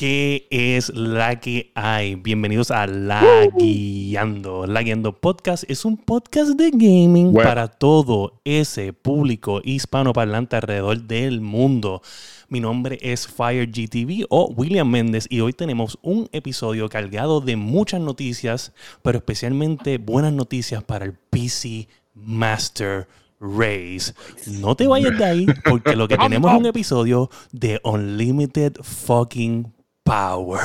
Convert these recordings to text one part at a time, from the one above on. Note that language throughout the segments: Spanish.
¿Qué es la que hay? Bienvenidos a La Guiando. La Guiando Podcast es un podcast de gaming para todo ese público hispanoparlante alrededor del mundo. Mi nombre es FireGTV o William Méndez y hoy tenemos un episodio cargado de muchas noticias, pero especialmente buenas noticias para el PC Master Race. No te vayas de ahí porque lo que tenemos es un episodio de Unlimited Fucking power.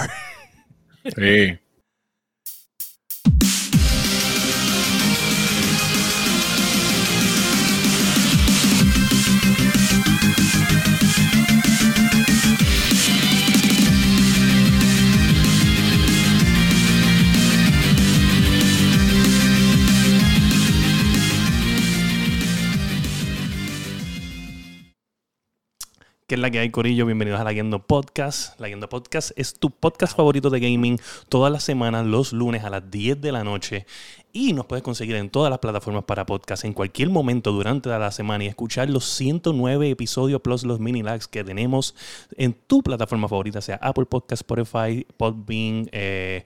Sí. ¿Qué es la que hay, Corillo? Bienvenidos a La Guiendo Podcast. La Guiendo Podcast es tu podcast favorito de gaming todas las semanas, los lunes a las 10 de la noche. Y nos puedes conseguir en todas las plataformas para podcast en cualquier momento durante la semana y escuchar los 109 episodios plus los mini lags que tenemos en tu plataforma favorita, sea Apple Podcast, Spotify, Podbean, eh,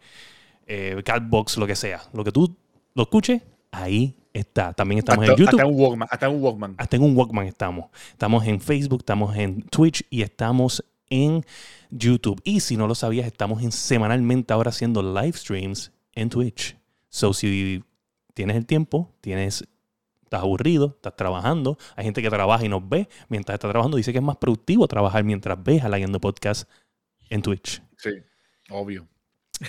eh, Catbox, lo que sea. Lo que tú lo escuches, ahí está. También estamos en YouTube. Hasta un Walkman. Hasta un Walkman. Hasta en un Walkman estamos. Estamos en Facebook, estamos en Twitch y estamos en YouTube. Y si no lo sabías, estamos en, semanalmente ahora haciendo live streams en Twitch. So, si tienes el tiempo, tienes estás aburrido, estás trabajando, hay gente que trabaja y nos ve mientras está trabajando, dice que es más productivo trabajar mientras ves a la Podcast en Twitch. Sí, obvio.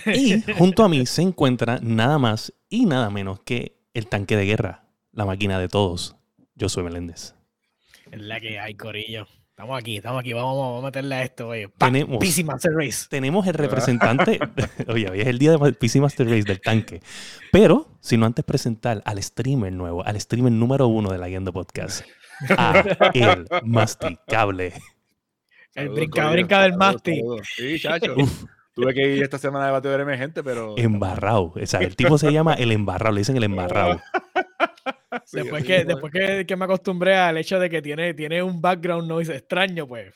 Y junto a mí se encuentra nada más y nada menos que el tanque de guerra, la máquina de todos. Yo soy Meléndez. Es la que hay, Corillo. Estamos aquí, estamos aquí. Vamos, a meterle a esto, oye. Tenemos, PC Master Race. Tenemos el representante. oye, hoy es el día de PC Master Race del tanque. Pero, si no antes presentar al streamer nuevo, al streamer número uno de la Guiando Podcast, a el masticable. El brinca, brinca del masti. Sí, chacho. Tuve que ir esta semana de bateo emergente, pero. Embarrado. O sea, el tipo se llama el embarrado, le dicen el embarrado. después que, después que, me acostumbré al hecho de que tiene, tiene un background noise extraño, pues.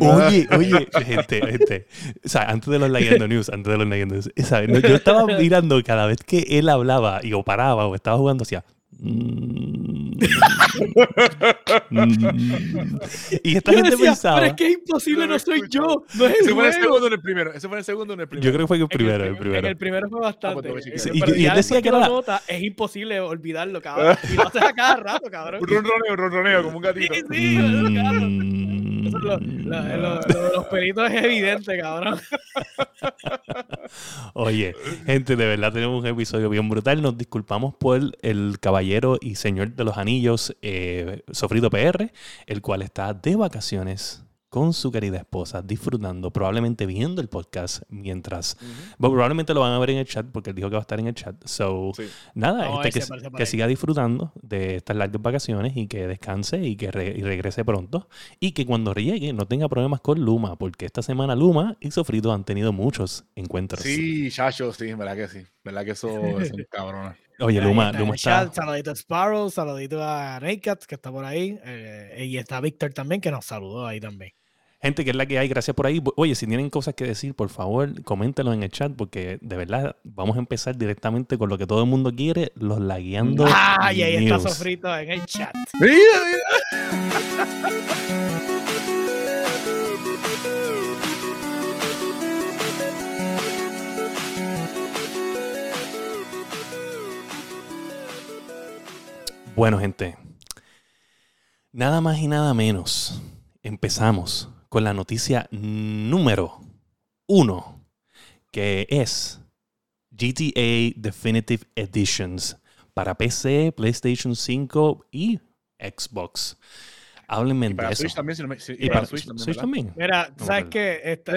Oye, oye, gente, gente. O sea, antes de los Leyendo News, antes de los Leyendo News, yo estaba mirando cada vez que él hablaba y o paraba o estaba jugando, hacía. Mm. y esta gente pensaba. Pero es que es imposible, no soy yo. No es ese fue el segundo en el primero. Ese fue el segundo en el primero. Yo creo que fue el primero. El, primero. el primero fue bastante. Ah, pues, y, él decía que era. Nota, es imposible olvidarlo, cabrón. Y lo haces a cada rato, cabrón. Un ronroneo, un ronroneo, como un gatito. Sí, sí, mm. Lo, lo, de los peritos es evidente, cabrón. Oye, gente, de verdad tenemos un episodio bien brutal. Nos disculpamos por el caballero y señor de los anillos, eh, Sofrito PR, el cual está de vacaciones con su querida esposa, disfrutando, probablemente viendo el podcast mientras. probablemente lo van a ver en el chat porque él dijo que va a estar en el chat. So, nada, este, que, siga disfrutando de estas largas vacaciones y que descanse y que regrese pronto. Y que cuando llegue no tenga problemas con Luma, porque esta semana Luma y Sofrito han tenido muchos encuentros. Sí, chacho, sí, verdad que sí. Verdad que eso es un cabrón. Oye, Luma, Luma está. saludito a Sparrow, saludito a Naycat, que está por ahí. Eh, y está Víctor también, que nos saludó ahí también. Gente, que es la que hay, gracias por ahí. Oye, si tienen cosas que decir, por favor, coméntenlo en el chat, porque de verdad vamos a empezar directamente con lo que todo el mundo quiere, los lagueando. ¡Ah! Y ahí está Sofrito en el chat. ¡Mira, mira! Bueno, gente, nada más y nada menos. Empezamos con la noticia número uno, que es GTA Definitive Editions para PC, PlayStation 5 y Xbox. Háblenme de eso. También, y, para, Switch también. Mira, ¿sabes qué? Esto,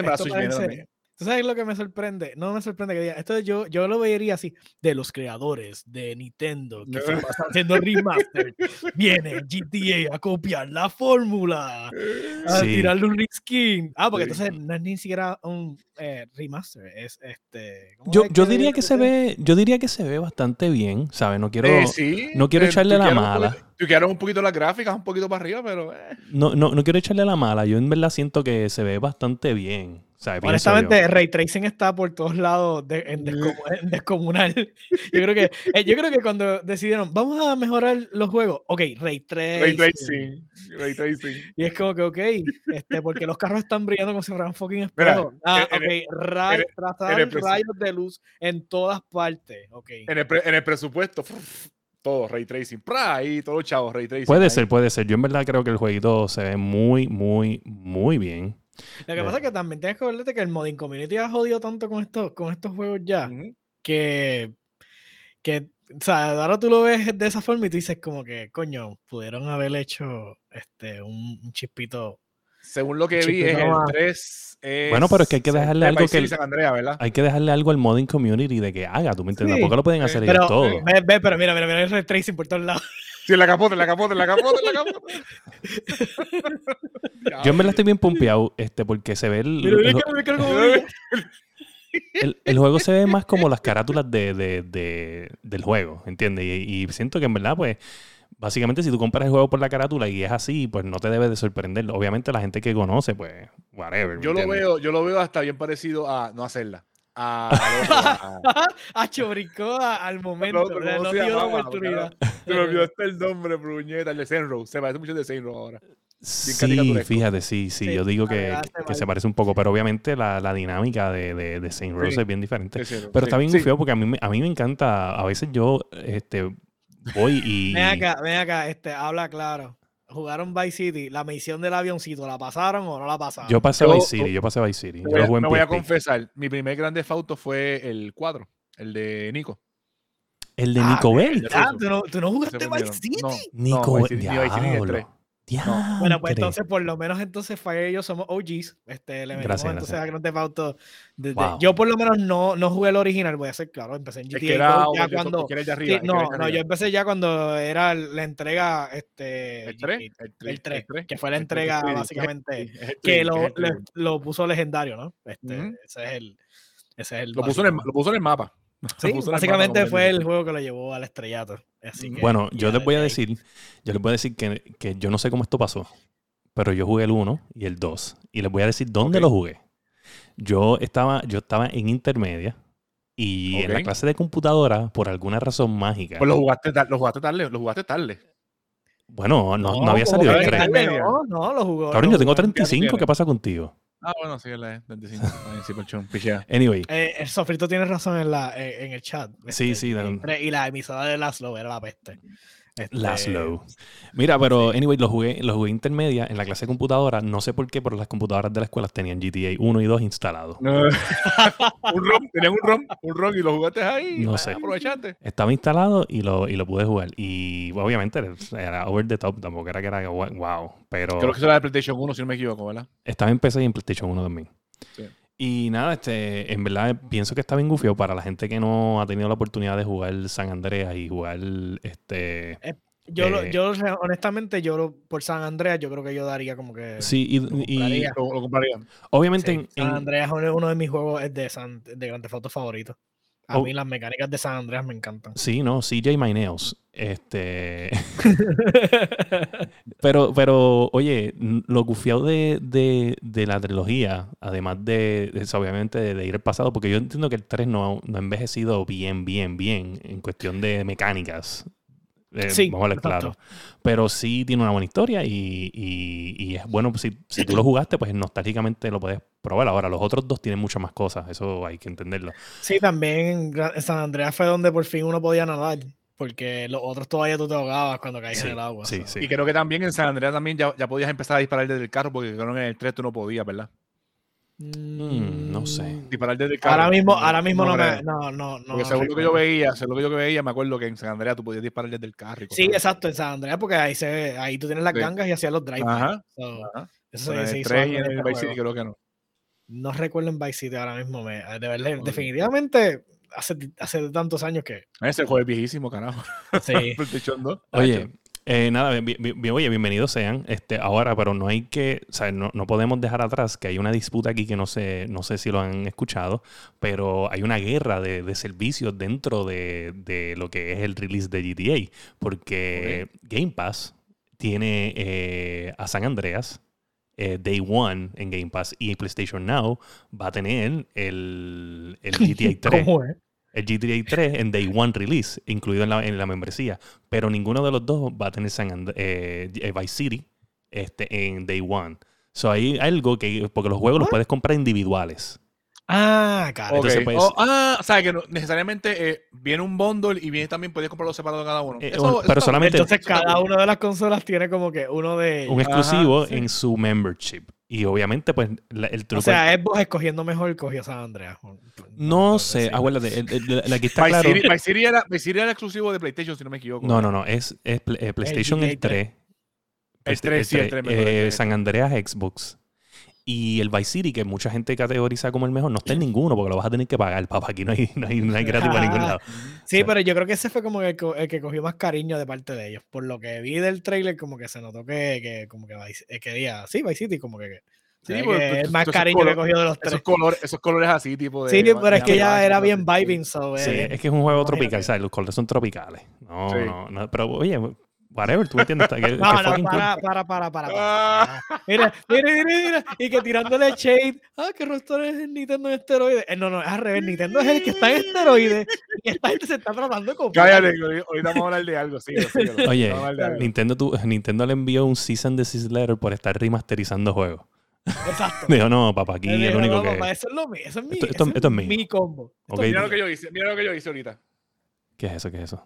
¿Tú sabes lo que me sorprende? No me sorprende que diga. Esto yo, yo lo vería así. De los creadores de Nintendo que están haciendo remaster. Viene GTA a copiar la fórmula. A tirarle un reskin. Ah, porque entonces no es ni siquiera un eh, remaster. Es este. Yo, yo diría que se ve. Yo diría que se ve bastante bien. ¿Sabes? No quiero. Eh, no quiero eh, echarle la mala. Tú quieres un poquito las gráficas, un poquito para arriba, pero. No, no, no quiero echarle la mala. Yo en verdad siento que se ve bastante bien. Honestamente, Ray Tracing está por todos lados en, descomunal. Yo creo, que, eh, yo creo que cuando decidieron, vamos a mejorar los juegos, ok, Ray Tracing. Ray Tracing. Y es como que, ok, este, porque los carros están brillando como si fueran fucking espejos. Ah, ok, rayos de luz en todas partes. Okay. En, el en el presupuesto, todo ray tracing, ahí todo chavo ray tracing. Puede ser, puede ser. Yo en verdad creo que el jueguito se ve muy, muy, muy bien. Lo que pasa es que también tienes que ver que el modding community ha jodido tanto con estos, con estos juegos ya que, que, o sea, ahora tú lo ves de esa forma y tú dices como que, coño, pudieron haber hecho este, un, chispito. Según lo que vi, es el 3. bueno, pero es que hay que dejarle algo que. hay que dejarle algo al modding community de que haga, ¿tú me entiendes? ¿Por qué lo pueden hacer ellos todo? Ve, ve, pero mira, mira, mira el tracing por todos lados. Sí, la capota, la capota, la capota, la capota. Yo en verdad estoy bien pompeado, este, porque se ve el. el, el, juego se ve más como las carátulas de, de, de, del juego, ¿entiendes? Y, y, siento que en verdad, pues, básicamente si tú compras el juego por la carátula y es así, pues no te debe de sorprender. Obviamente la gente que conoce, pues, whatever. Yo lo veo, yo lo veo hasta bien parecido a no hacerla a, a, Choricó al momento. No, no, no la oportunidad. Se me olvidó hasta el nombre, Bruñeta, el de Senro. Se parece mucho de Senro ahora. Sí, fíjate, sí, sí, Yo digo que, que, se parece un poco, pero obviamente la, la dinámica de, de, de Saint Rose es bien diferente. pero está bien feo porque a mí, a mí me encanta. A veces yo este, voy y. Ven acá, ven acá, este, habla claro jugaron Vice City, la misión del avioncito, ¿la pasaron o no la pasaron? Yo pasé Vice City, yo pasé Vice City. Yo me voy a confesar, mi primer grande fauto fue el 4, el de Nico. El de ah, Nico Bellic. ¿tú, no, ¿tú no jugaste Vice City? No, Nico no, Vice City, bueno, pues entonces, por lo menos entonces Fire y yo somos OGs. Este, le metimos entonces a Grand Theft Auto. Yo por lo menos no, no jugué el original, voy a ser claro. Empecé en GTA ya cuando. no, no, yo empecé ya cuando era la entrega. Este, ¿El 3? El 3, que fue la entrega básicamente que lo, lo, puso legendario, ¿no? Este, Ese es el. Ese es el lo, puso en el, lo puso en el mapa. Sí, básicamente fue el juego que lo llevó al estrellato. bueno, yo les voy a decir, yo les voy a decir que, que, yo no sé cómo esto pasó, pero yo jugué el 1 y el 2 y les voy a decir dónde lo jugué. Yo estaba, yo estaba en intermedia y en la clase de computadora, por alguna razón mágica. Pues lo jugaste, lo jugaste tarde, lo jugaste tarde. Bueno, no, no, había salido el 3. No, no, lo jugó. Cabrón, yo tengo 35, ¿qué pasa contigo? Ah, bueno, sí, la 25. Anyway. Eh, el sofrito tiene razón en, la, en, el chat. Sí, este, sí. y la emisora de Laszlo era la peste. Este... Laszlo. Mira, pero anyway, lo jugué, lo jugué intermedia en la clase de computadora. No sé por qué, pero las computadoras de la escuela tenían GTA 1 y 2 instalados. un ROM, tenían un ROM, un ROM y lo jugaste ahí. No sé. Aprovechaste. Estaba instalado y lo, y lo pude jugar. Y obviamente era over the top, tampoco era que era wow. Pero. Creo que eso era de PlayStation 1, si no me equivoco, ¿verdad? Estaba en PC y en PlayStation 1 también. Sí. Y nada, este, en verdad pienso que está bien gufio para la gente que no ha tenido la oportunidad de jugar San Andreas y jugar este. Eh, yo, eh, yo honestamente, yo por San Andreas, yo creo que yo daría como que. Sí, y. lo, compraría. Obviamente. San Andreas es uno de mis juegos de, San, de Grand Theft favoritos. A mí las mecánicas de San Andreas me encantan. Sí, no, CJ My Nails. Este. pero, pero, oye, lo gufiado de, de, la trilogía, además de, obviamente, de, ir al pasado, porque yo entiendo que el 3 no, no ha envejecido bien, bien, bien en cuestión de mecánicas. Eh, sí, vamos a ver claro. Pero sí tiene una buena historia y, y, es bueno, si, si, tú lo jugaste, pues nostálgicamente lo puedes probar. Ahora, los otros dos tienen muchas más cosas, eso hay que entenderlo. Sí, también en San Andreas fue donde por fin uno podía nadar. Porque los otros todavía tú te ahogabas cuando caías en el agua. Sí, sí. Y creo que también en San Andreas también ya, ya podías empezar a disparar desde el carro, porque creo que en el 3 tú no podías, ¿verdad? Mm, no sé. Disparar desde el carro. Ahora mismo, ahora mismo no, me. No, no, no. Porque según lo que yo veía, según lo que yo veía, me acuerdo que en San Andreas tú podías disparar desde el carro. sí, exacto, en San Andreas, porque ahí se ahí tú tienes las gangas y hacías los drives. Ajá. Eso se, hizo en el Vice City creo que no. No recuerdo en Vice City ahora mismo. Me, de verdad, definitivamente hace, hace tantos años que. Ese juego es viejísimo, carajo. Sí. Oye, eh, nada, oye, bienvenidos sean. Este, ahora, pero no hay que, o sea, no, no, podemos dejar atrás que hay una disputa aquí que no sé, no sé si lo han escuchado, pero hay una guerra de, de servicios dentro de, de, lo que es el release de GTA, porque Game Pass tiene eh, a San Andreas eh, Day One en Game Pass y PlayStation Now va a tener el, el GTA 3. ¿Cómo es? El GTA 3 en Day One Release, incluido en la, en la membresía. Pero ninguno de los dos va a tener San And- eh, Vice City este, en Day One. So hay algo que, porque los juegos los puedes comprar individuales. Ah, claro. Ok. Entonces, pues- Oh, ah, o sea, que no- necesariamente eh, viene un bundle y viene también puedes comprarlo separado cada uno. Eh, Eso- pero solamente- Entonces cada una de las consolas tiene como que uno de Un exclusivo Ajá, sí. en su membership. Y obviamente, pues, la- el truco. O sea, es vos escogiendo mejor, cogió San Andreas. no puedo sé, decir. acuérdate, el- el- el- aquí está claro. City, Vice City era, era exclusivo de PlayStation, si no me equivoco. No, no, no, es, es eh, PlayStation el, GTA 3. El 3, sí, el 3, me acuerdo, el eh, 3. San Andreas Xbox. Y el Vice City, que mucha gente categoriza como el mejor, no está en ninguno porque lo vas a tener que pagar, papá. Aquí no hay, no hay, no hay gratis para ningún lado. Sí, pero yo creo que ese fue como el, que cogió más cariño de parte de ellos. Por lo que vi del trailer, como que se notó que, que como que Vice- eh, quería, sí, Vice City, como que, Sí, que tú- es tú- más cariño que color- cogió de los tres. Esos colores, esos colores así, tipo de. Sí, pero es que ya era bien vibing, so, Sí, eh, es que es un juego tropical, ¿sabes? Los colores son tropicales. No, Sí. no, no. Pero oye, whatever, tú entiendes. Que- que No, para, para, para, para. para. Ah, Mira, mira, mira, mira. Y que tirándole shade. Ah, que Rockstar es el Nintendo en esteroides. Eh, no, no, es al revés. Nintendo es el que está en esteroides. Y esta gente se está tratando de copiar. Cállate, ahorita vamos a hablar de algo, síguelo, síguelo. Oye, Vamos a hablar de algo. Nintendo, tu- Nintendo le envió un and desist letter por estar remasterizando juegos. Exacto. Dijo, no, papá, aquí Él el único no, que. papá, eso es lo mío. Eso es mi, Esto- esto- ese esto es mío. mi combo. Esto Ok. es Mira lo que yo hice, mira lo que yo hice ahorita. ¿Qué es eso? ¿Qué es eso?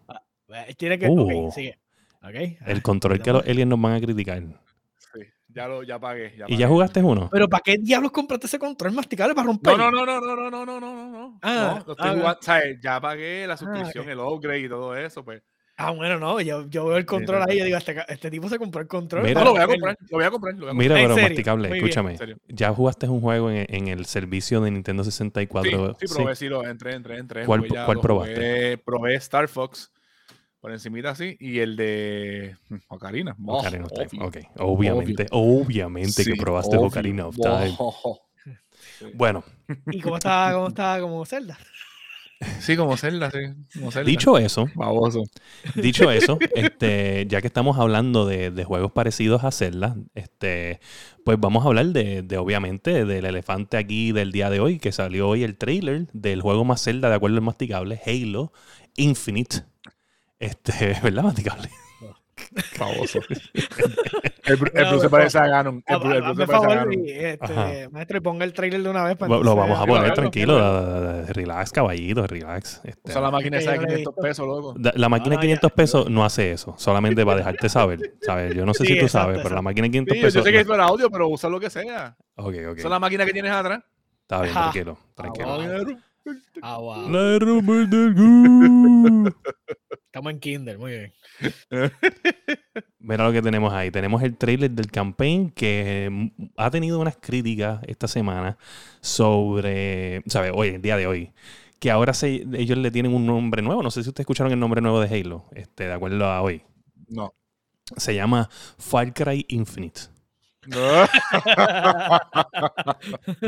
Eh, Tiene que. Uh. ok, sigue. El ah, control que los aliens nos van a criticar. Sí, ya lo ya pagué. Ya ¿Y ya jugaste uno? Pero ¿para qué diablos compraste ese control masticable para romper? No, no, no, no, no, no, no, no, no, no, no. Ah, no, lo estoy ah, jugando, ya pagué la suscripción, ok. el upgrade y todo eso, pues. Ah, bueno, no. Yo, yo veo el control sí, ahí y sí. digo, este, este tipo se compró el control. Mira. No, lo voy a comprar, lo voy a comprar, lo voy a comprar. Mira, pero serio, masticable, muy escúchame. ¿Ya jugaste un juego en, en el servicio de Nintendo Sí, 64? sí, probé, sí, lo entré, entré, entré. ¿Cuál- ya, probaste? jugué, probé Star Fox por encimita así y el de Ocarina. Oh, Ocarina of Time. obvio. Obviamente, obviamente que probaste obvio. Ocarina of Time. Oh. Bueno, ¿Y cómo estaba, cómo estaba como Zelda? Sí, como Zelda, sí. Como Zelda. dicho eso, Baboso. dicho eso, este, ya que estamos hablando de, de juegos parecidos a Zelda, este, pues vamos a hablar de, de, obviamente del elefante aquí del día de hoy, que salió hoy el trailer del juego más Zelda de acuerdo al masticable, Halo Infinite. Este, ¿verdad, masticable? Baboso. el, el No, Bruce se parece a Ganon. El, Ah, el Bruce Hazme se parece a Ganon. y, este, maestro, y ponga el trailer de una vez. para Lo, lo vamos a poner tranquilo, claro. da- da- da- relax, caballito, relax. Este, Usa la máquina esa de yo no la he 500 visto. pesos, loco. la máquina de Ah, 500 ya. pesos no hace eso, solamente para dejarte saber. ¿sabes? Yo no sé Sí, si tú exacto, sabes, pero la máquina de 500 Sí, yo, yo pesos. sé que no- es para audio, pero usa lo que sea. Ok, ok. Usa la máquina que tienes atrás. Está bien, Ajá. tranquilo, tranquilo. Ah, wow. La del Gu. Estamos en Kindle, muy bien. Mira lo que tenemos ahí. Tenemos el trailer del campaign que mm, ha tenido unas críticas esta semana sobre, ¿sabes? Hoy, el día de hoy. Que ahora se, ellos le tienen un nombre nuevo. No sé si ustedes escucharon el nombre nuevo de Halo, este, de acuerdo a hoy. No. Se llama Far Cry Infinite. No.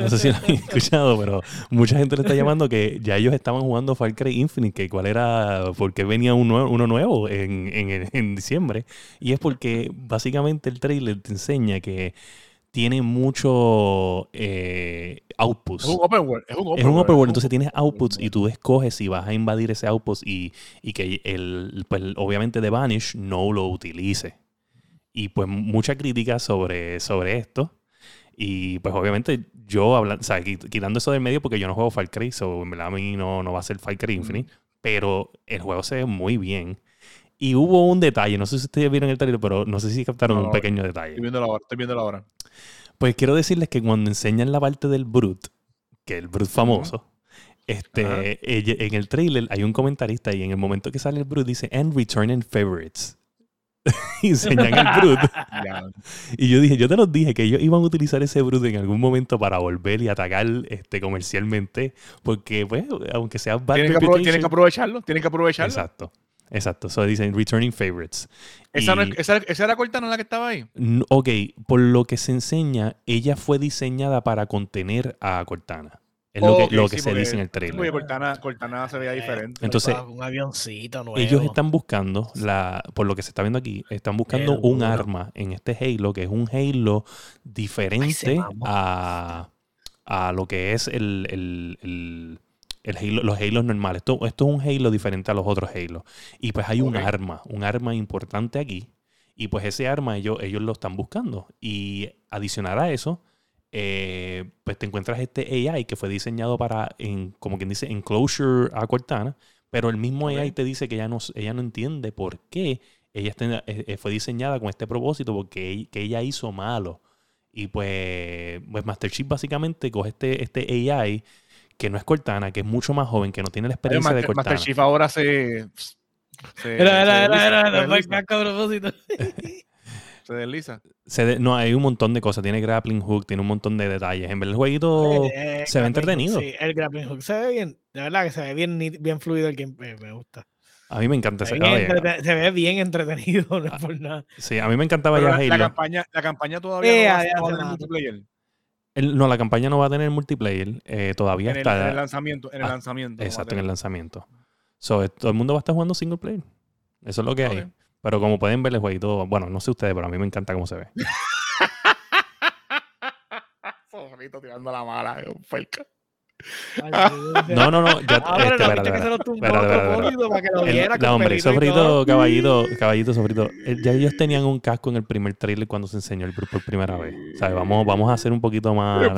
Sé si lo han escuchado, pero mucha gente le está llamando que ya ellos estaban jugando Far Cry Infinite, que cuál era, porque venía uno nuevo en, en- en diciembre. Y es porque básicamente el trailer te enseña que tiene mucho eh, outputs. Es un open world. Es un open Es un open world, es entonces tienes outputs y tú escoges si vas a invadir ese output y, y que el, pues, obviamente The Vanish no lo utilice. Y pues mucha crítica sobre, sobre esto. Y pues obviamente yo hablando, o sea, quit- quitando eso del medio porque yo no juego Far Cry, so en verdad a mí no, no va a ser Far Cry Infinite, pero el juego se ve muy bien. Y hubo un detalle, no sé si ustedes vieron el trailer, pero no sé si captaron No, un pequeño detalle. Estoy viendo la hora. Estoy viendo la hora. Pues quiero decirles que cuando enseñan la parte del Brute, que es el Brute famoso, este, Ajá. ella- en el trailer hay un comentarista y en el momento que sale el Brute dice, and returning favorites. enseñan el Brute. Ya. Y yo dije, yo te los dije que ellos iban a utilizar ese Brute en algún momento para volver y atacar este, comercialmente, porque pues, aunque sea bad Tienen que, tienen que aprovecharlo. Tienen que aprovecharlo. Exacto, exacto. So dicen returning favorites. Esa, no Y- es- esa, esa era Cortana la que estaba ahí. Ok, por lo que se enseña, ella fue diseñada para contener a Cortana. Es lo que, lo que se dice en el trailer. Cortana, Cortana se veía diferente. Entonces, un avioncito nuevo. ellos están buscando, la, por lo que se está viendo aquí, están buscando un arma en este Halo, que es un Halo diferente a, a, lo que es el, el, el, Halo, los Halos normales. Esto, esto, es un Halo diferente a los otros Halo. Y pues hay un arma, un arma importante aquí. Y pues ese arma ellos, ellos lo están buscando. Y adicionar a eso, eh, pues te encuentras este AI que fue diseñado para, en, como quien dice, enclosure a Cortana, pero el mismo AI te dice que ella no, ella no entiende por qué ella eh, eh, fue diseñada con este propósito, porque ella, que ella hizo malo. Y pues, pues Master Chief básicamente coge este, este AI que no es Cortana, que es mucho más joven, que no tiene la experiencia de Cortana. Master Chief ahora se... se era, era, era, era, era, a propósito. Se desliza. no, hay un montón de cosas. Tiene grappling hook, tiene un montón de detalles. En verdad, el jueguito eh, se ve entretenido. sí, el grappling hook se ve bien. De verdad que se ve bien, bien fluido el gameplay. Me gusta. A mí me encanta ese se, se ve bien entretenido, no es por nada. Sí, a mí me encantaba ya la, la, campaña, la campaña todavía no va a tener multiplayer. no, la campaña no va a tener multiplayer. Eh, todavía está. en el lanzamiento. En el ah, lanzamiento exacto, en el lanzamiento. So, todo el mundo va a estar jugando single player. Eso es lo que hay. Pero como pueden ver el jueguito, bueno, no sé ustedes, pero a mí me encanta cómo se ve. tirando la mala, no, no, no. Ya, este, No, hombre, sofrito, caballito, caballito, sofrito. Eh, ya ellos tenían un casco en el primer trailer cuando se enseñó el por primera vez. ¿Sabes? Vamos, vamos a hacer un poquito más.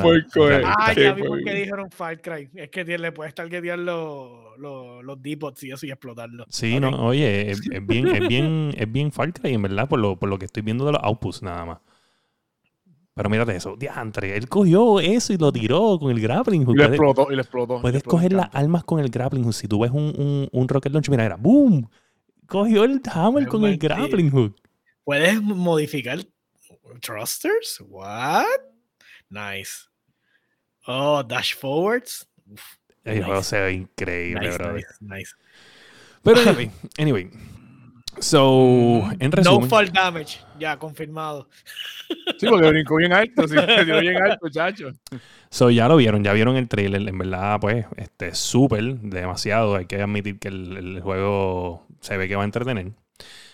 Ah, ya vi por qué dijeron Far Cry. Es que le puedes targetear los, los, los D-Pods y eso y explotarlo. Sí, no, oye, es, bien, es bien, es bien Far Cry, en verdad, por lo, por lo que estoy viendo de los outputs nada más. Pero mírate eso, diantre, él cogió eso y lo tiró con el grappling hook. Y lo explotó, y lo explotó. Puedes coger las armas con el grappling hook. Si tú ves un, un, un rocket launch, mira, era ¡boom! Cogió el hammer con el grappling hook. Puedes modificar thrusters? What? Nice. Oh, dash forwards. el juego se ve increíble, bro. Nice, nice. Pero anyway, anyway. So, en resumen. No fall damage, ya confirmado. Sí, porque brincó bien alto, sí, dio bien alto, chacho. So, ya lo vieron, ya vieron el trailer. En verdad, pues, este, súper, demasiado. Hay que admitir que el, juego se ve que va a entretener.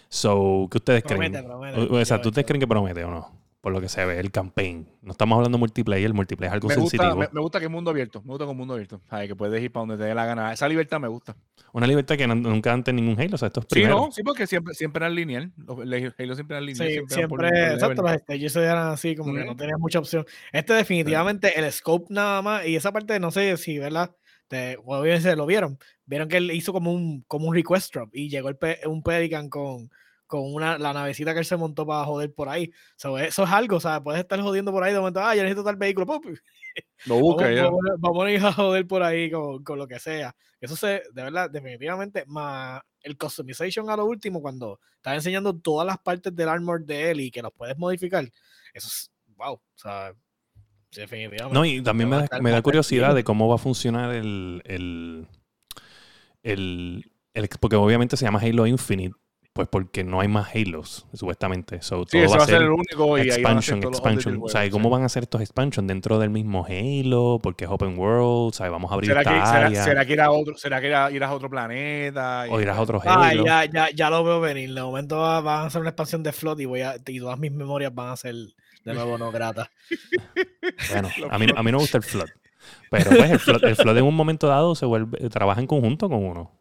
So, ¿qué ustedes creen? o sea, ¿tú ustedes creen que promete o no? Por lo que se ve, el campaign. No estamos hablando de multiplayer, el multiplayer es algo me sensitivo. Gusta, me, gusta que es mundo abierto, me gusta con mundo abierto. que puedes ir para donde te dé la gana. Esa libertad me gusta. Una libertad que nunca antes ningún Halo, o sea, esto es primero. Sí, no, sí, porque siempre, siempre eran lineal. Los Halo siempre eran lineal. Sí, siempre, exacto, los stages eran así, como que no tenías mucha opción. Este definitivamente, el scope nada más, y esa parte, no sé si, ¿verdad? Te, obviamente lo vieron. Vieron que él hizo como un, como un request drop y llegó el un Pelican con con una, la navecita que él se montó para joder por ahí. eso es algo, o sea, puedes estar jodiendo por ahí de momento, ah, yo necesito tal vehículo. Lo busca vamos, Vamos, a ir a joder por ahí con, con, lo que sea. Eso se, de verdad, definitivamente, más el customization a lo último, cuando estás enseñando todas las partes del armor de él y que los puedes modificar, eso es, wow, o sea, definitivamente. No, y también me da, me da curiosidad de cómo va a funcionar el, el, el, el, porque obviamente se llama Halo Infinite pues porque no hay más Halos, supuestamente. So, sí, todo va a ser el único y expansion, expansion. O sea, ¿cómo van a hacer estos expansion dentro del mismo Halo? Porque es open world, o sea, vamos a abrir ¿Será, que, será, que, ir a otro, será que irás a otro planeta? O irás a otro Halo. Ah, ya, ya, ya lo veo venir. De momento van a hacer una expansión de Flood y, voy a, y todas mis memorias van a ser de nuevo no gratas. bueno, a mí, a mí no me gusta el Flood. Pero pues el Flood, el flood en un momento dado se vuelve, trabaja en conjunto con uno.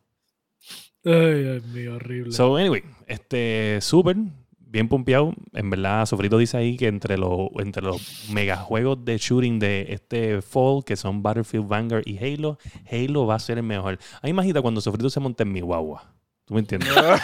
Ay, Dios mío, horrible. So, anyway, este, súper, bien pumpeado. En verdad, Sofrito dice ahí que entre los, entre los megajuegos de shooting de este fall, que son Battlefield, Vanguard y Halo, Halo va a ser el mejor. Ahí imagina cuando Sofrito se monte en mi guagua. ¿Tú me entiendes? ¿Sabes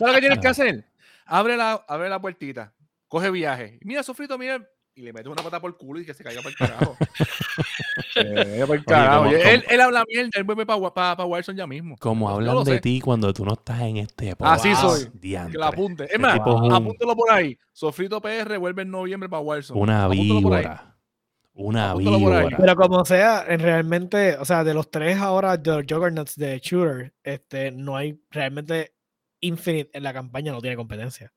lo que tienes que hacer? Abre la, abre la puertita, coge viaje. Mira, Sofrito, mira, y le mete una pata por el culo y que se caiga para el carajo. eh, el carajo. él, él, habla mierda, él vuelve para pa, pa Wilson ya mismo. Como hablan de ti cuando tú no estás en este Así soy. Diantre. Que la apunte. Es este más, apúntelo por ahí. Sofrito PR vuelve en noviembre para Wilson. Una víbora. Una víbora. Pero como sea, realmente, o sea, de los tres ahora de los Juggernauts de Shooter, este, no hay realmente Infinite en la campaña, no tiene competencia.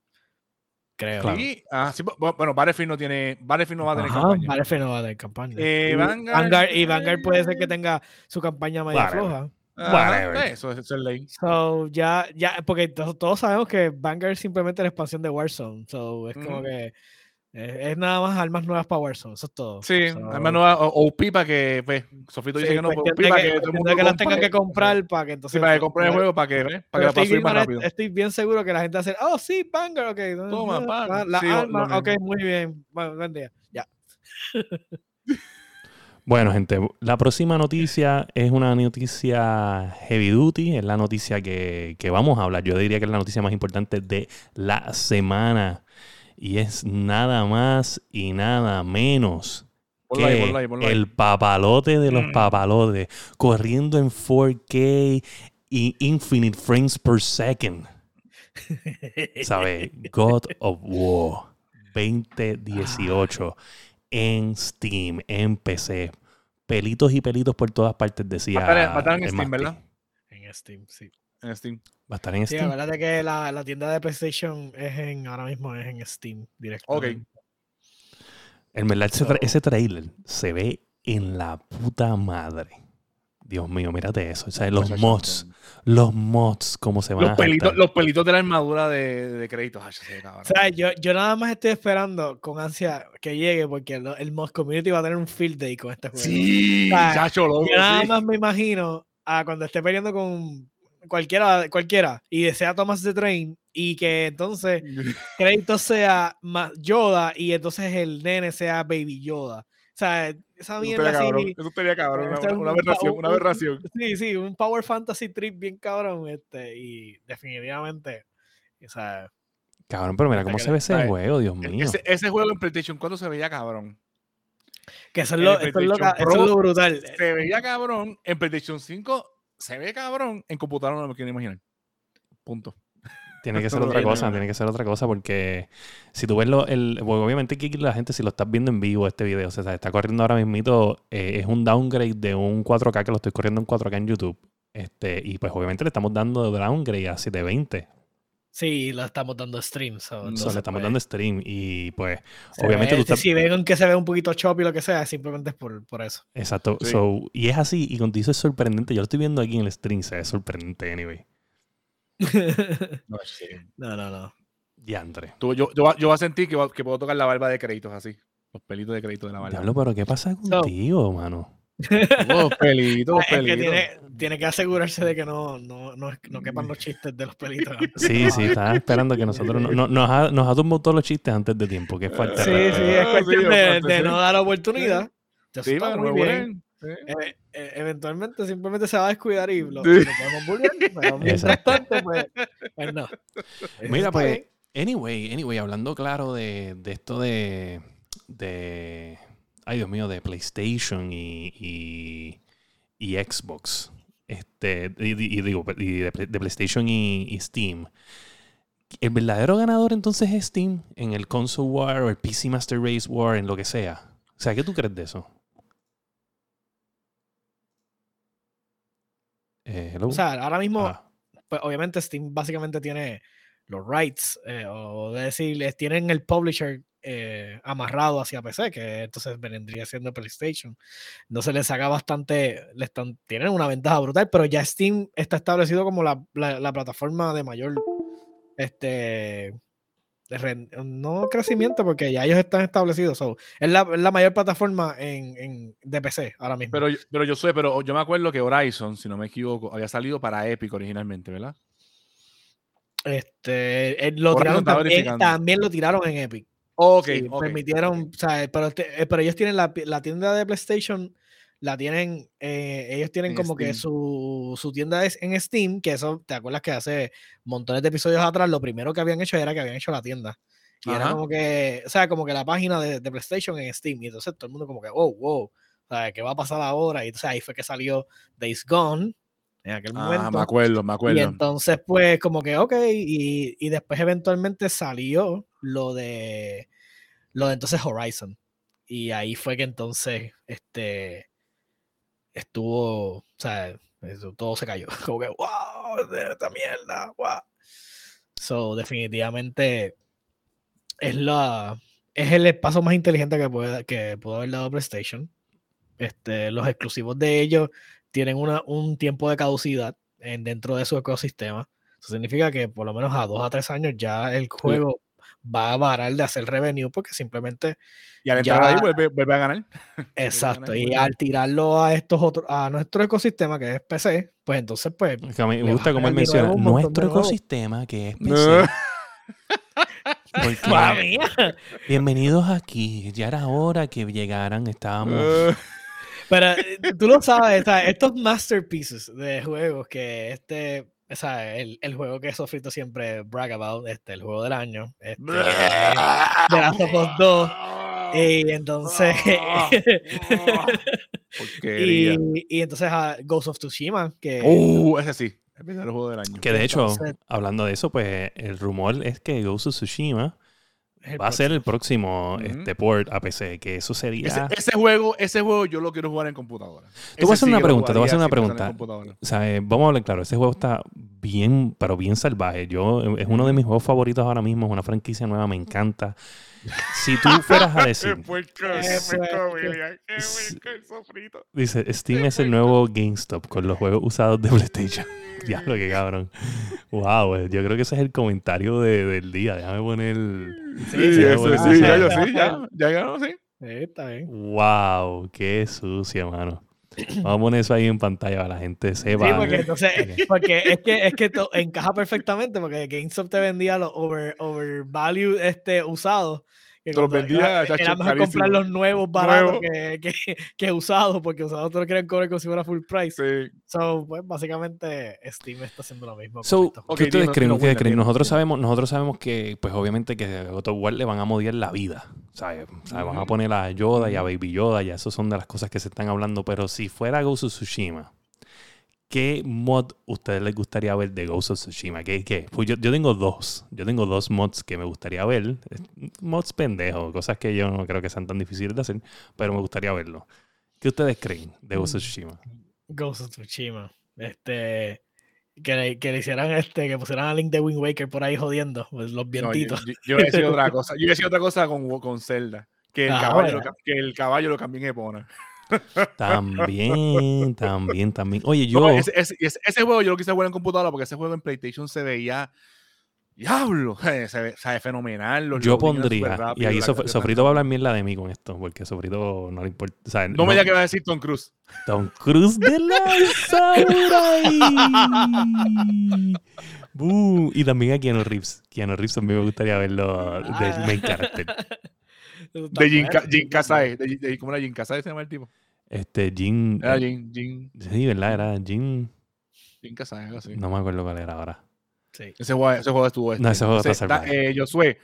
Creo. Sí, ah, sí, bueno, Battlefield no tiene, Battlefield no va a tener campaña. Battlefield no va a tener campaña. Eh, y, Vanguard, y Vanguard puede ser que tenga su campaña medio floja. Ah, eso, eso, es ley. So, ya, ya, porque todos sabemos que Vanguard es simplemente la expansión de Warzone. So, es como que es, nada más armas nuevas para Warzone, eso es todo. Sí, armas nuevas o, pipa que, pues, Sofito dice que no, pues, pipa que, que, que las tengan que comprar para que entonces. para que compren el juego, para que, para que la pasen más rápido. Estoy bien seguro que la gente va a hacer, oh, sí, Vanguard, ok. Toma, ah, La arma, ok, muy bien. Bueno, buen día. Ya. Bueno, gente, la próxima noticia es una noticia heavy duty, es la noticia que, que, vamos a hablar. Yo diría que es la noticia más importante de la semana y es nada más y nada menos que el papalote de los mm. papalotes corriendo en 4K y infinite frames per second. ¿Sabes? God of War 2018 en Steam, en PC. Pelitos y pelitos por todas partes, decía. Va a en Steam, ¿verdad? En Steam, sí. En Steam. Va a estar en Steam. Sí, la verdad es que la, la, tienda de PlayStation es en, ahora mismo es en Steam directamente. Ok. En verdad, ese, trailer se ve en la puta madre. Dios mío, mírate eso. O sea, los mods. Los mods, cómo se van los pelitos, Los pelitos de la armadura de, de créditos. o sea, yo, yo nada más estoy esperando con ansia que llegue porque el, el mod community va a tener un field day con este juego. Sí, Yo nada más me imagino a cuando esté peleando con cualquiera, cualquiera, y desea Thomas the Train, y que entonces crédito sea Yoda y entonces el nene sea Baby Yoda. O sea, esa mierda eso así. Eso estaría cabrón, una, una, aberración, una aberración. Sí, sí, un Power Fantasy Trip bien cabrón, este, y definitivamente, o sea. Cabrón, pero mira cómo se ve ese juego, Dios mío. Ese, ese, juego en PlayStation 4 se veía cabrón. Que eso es lo, eso es lo, eso es lo brutal. Se veía cabrón. En PlayStation 5 se ve cabrón, en computadora no me quiero imaginar. Punto. Tiene que ser otra cosa, tiene que ser otra cosa porque si tú ves lo, el, obviamente que la gente si lo estás viendo en vivo este video, o sea, está corriendo ahora mismo, eh, es un downgrade de un 4K que lo estoy corriendo en 4K en YouTube. Este, y pues obviamente le estamos dando downgrade a 720. Sí, lo estamos dando stream. So, le estamos pues dando stream y pues obviamente tú estás... Si ven que se ve un poquito choppy lo que sea, simplemente es por, por eso. Exacto. y es así, y contigo es sorprendente. Yo lo estoy viendo aquí en el stream, se ve sorprendente, anyway. no, no, no. Diantre. Tú, yo, yo, yo voy a sentir que, que, puedo tocar la barba de créditos así. Los pelitos de crédito de la barba. Diablo, pero ¿qué pasa contigo, mano? Los pelitos, pelitos. tiene, tiene, que asegurarse de que no, no, no, no, quepan los chistes de los pelitos. Sí, sí, estaba esperando que nosotros no, nos, ha, nos ha tumbado todos los chistes antes de tiempo, que falta. Sí, sí, es cuestión de, de, no dar la oportunidad. Sí, está muy bien. Eh, eh, eventualmente simplemente se va a descuidar y lo, sí. podemos volver, pero mientras tanto, pues, pues no. Mira, pues, anyway, anyway, hablando claro de, de esto de, de ay Dios mío, de PlayStation y, y, Xbox. Este, y, digo, y de, PlayStation y, Steam. ¿El verdadero ganador entonces es Steam en el Console War o el PC Master Race War, en lo que sea? O sea, ¿qué tú crees de eso? Eh, o sea, ahora mismo, ah. pues obviamente Steam básicamente tiene los rights, eh, o de decir, tienen el publisher eh, amarrado hacia PC, que entonces vendría siendo PlayStation. Se les haga bastante, le están, tienen una ventaja brutal, pero ya Steam está establecido como la, la, plataforma de mayor, este, no crecimiento, porque ya ellos están establecidos. es, la, la, mayor plataforma en, en, de PC ahora mismo. Pero, pero yo sé, pero yo me acuerdo que Horizon, si no me equivoco, había salido para Epic originalmente, ¿verdad? Este, eh, lo tiraron también, también, lo tiraron en Epic. Ok. Permitieron, o sea, pero, eh, pero ellos tienen la, la, tienda de PlayStation, la tienen, eh, ellos tienen como que su, su, tienda es en Steam, que eso, ¿te acuerdas que hace montones de episodios atrás lo primero que habían hecho era que habían hecho la tienda? Y era como que, o sea, como que la página de, de, PlayStation en Steam. Y entonces todo el mundo como que, oh, wow, o sea, ¿qué va a pasar ahora? Y entonces ahí fue que salió Days Gone, en aquel ah, momento. Me acuerdo, me acuerdo. Y entonces, pues, como que, ok, y, y después eventualmente salió lo de, lo de entonces Horizon. Y ahí fue que entonces, este, estuvo, o sea, todo se cayó. Como que, wow, esta mierda, wow. So, definitivamente, es la es el paso más inteligente que puede que pudo haber dado PlayStation. Este, los exclusivos de ellos tienen una, un tiempo de caducidad en, dentro de su ecosistema. Eso significa que por lo menos a dos a tres años ya el juego va a parar de hacer revenue porque simplemente. Y al entrar ahí vuelve, a ganar. Exacto. y al tirarlo a estos otros, a nuestro ecosistema que es PC, pues entonces, pues. me gusta como él menciona, nuestro ecosistema que es PC. bienvenidos aquí. Ya era hora que llegaran. Estábamos. Pero eh, tú lo sabes, estos masterpieces de juegos que este o sea, el, el, juego que Sofrito siempre brag about, este, el juego del año, este, de Last of Us 2. Y entonces. y, y, entonces a Ghost of Tsushima, que. Uh, ese sí. El juego del año. Que de hecho, hablando de eso, pues el rumor es que Ghost of Tsushima Va a ser el próximo este, port a PC, que eso sería... Ese, juego, ese juego yo lo quiero jugar en computadora. Te voy a hacer una pregunta, te voy a hacer una pregunta. O sea, eh, vamos a hablar claro, ese juego está bien, pero bien salvaje. Yo, es uno de mis juegos favoritos ahora mismo, es una franquicia nueva, me encanta. Si tú fueras a decir... Dice, Steam es el nuevo GameStop con los juegos usados de PlayStation. Diablo, que cabrón. Wow, eh, yo creo que ese es el comentario de, del día. Déjame poner. Sí, sí, eso, sí, ya, yo, sí, ya, ya ganó, sí. Está bien. Wow, qué sucio, mano. Vamos a poner eso ahí en pantalla para la gente sepa. Sí, porque entonces, porque es que, es que encaja perfectamente, porque GameStop te vendía los over, overvalue este, usados te los vendía, Era mejor comprar los nuevos baratos que, que, que, usados, porque usados te lo quieren cobrar como si fuera full price. Sí. So, pues básicamente Steam está haciendo lo mismo. So, ¿Qué ustedes creen? Nosotros sabemos, nosotros sabemos que, pues obviamente que a God War le van a modiar la vida. ¿Sabes? Van a poner a Yoda y a Baby Yoda, y eso son de las cosas que se están hablando. Pero si fuera Ghost of Tsushima, ¿Qué mod ustedes les gustaría ver de Ghost of Tsushima? ¿Qué, qué? Pues yo, yo, tengo dos. Yo tengo dos mods que me gustaría ver. Mods pendejos, cosas que yo no creo que sean tan difíciles de hacer, pero me gustaría verlo. ¿Qué ustedes creen de Ghost of Tsushima? Ghost of Tsushima. Este. Que le, que le hicieran este, que pusieran a Link de Wind Waker por ahí jodiendo, pues, los vientitos. yo, yo, yo otra cosa. Yo decía otra cosa con, con Zelda. Que el, ah, caballo, lo, que el caballo lo cambien Epona. También, también, también. Oye, yo. ese, ese, juego yo lo quise jugar en computadora porque ese juego en PlayStation se veía. Diablo, se ve, fenomenal. yo pondría, y ahí Sofrito va a hablar mierda de mí con esto, porque Sofrito no le importa. no, me diga que va a decir Tom Cruise. Tom Cruise de la Samurai. y también a Keanu Reeves. Keanu Reeves también me gustaría verlo de main character. De Jin, Jin Kasae. De, ¿Cómo era Jin Kasae se llama el tipo? Este, Jin. Era Jin. Jin sí, ¿verdad? Era Jin. Jin Kasae, algo así. No me acuerdo cuál era ahora. Sí. Ese juego, ese juego estuvo. Este. No, ese juego está eh, Josué,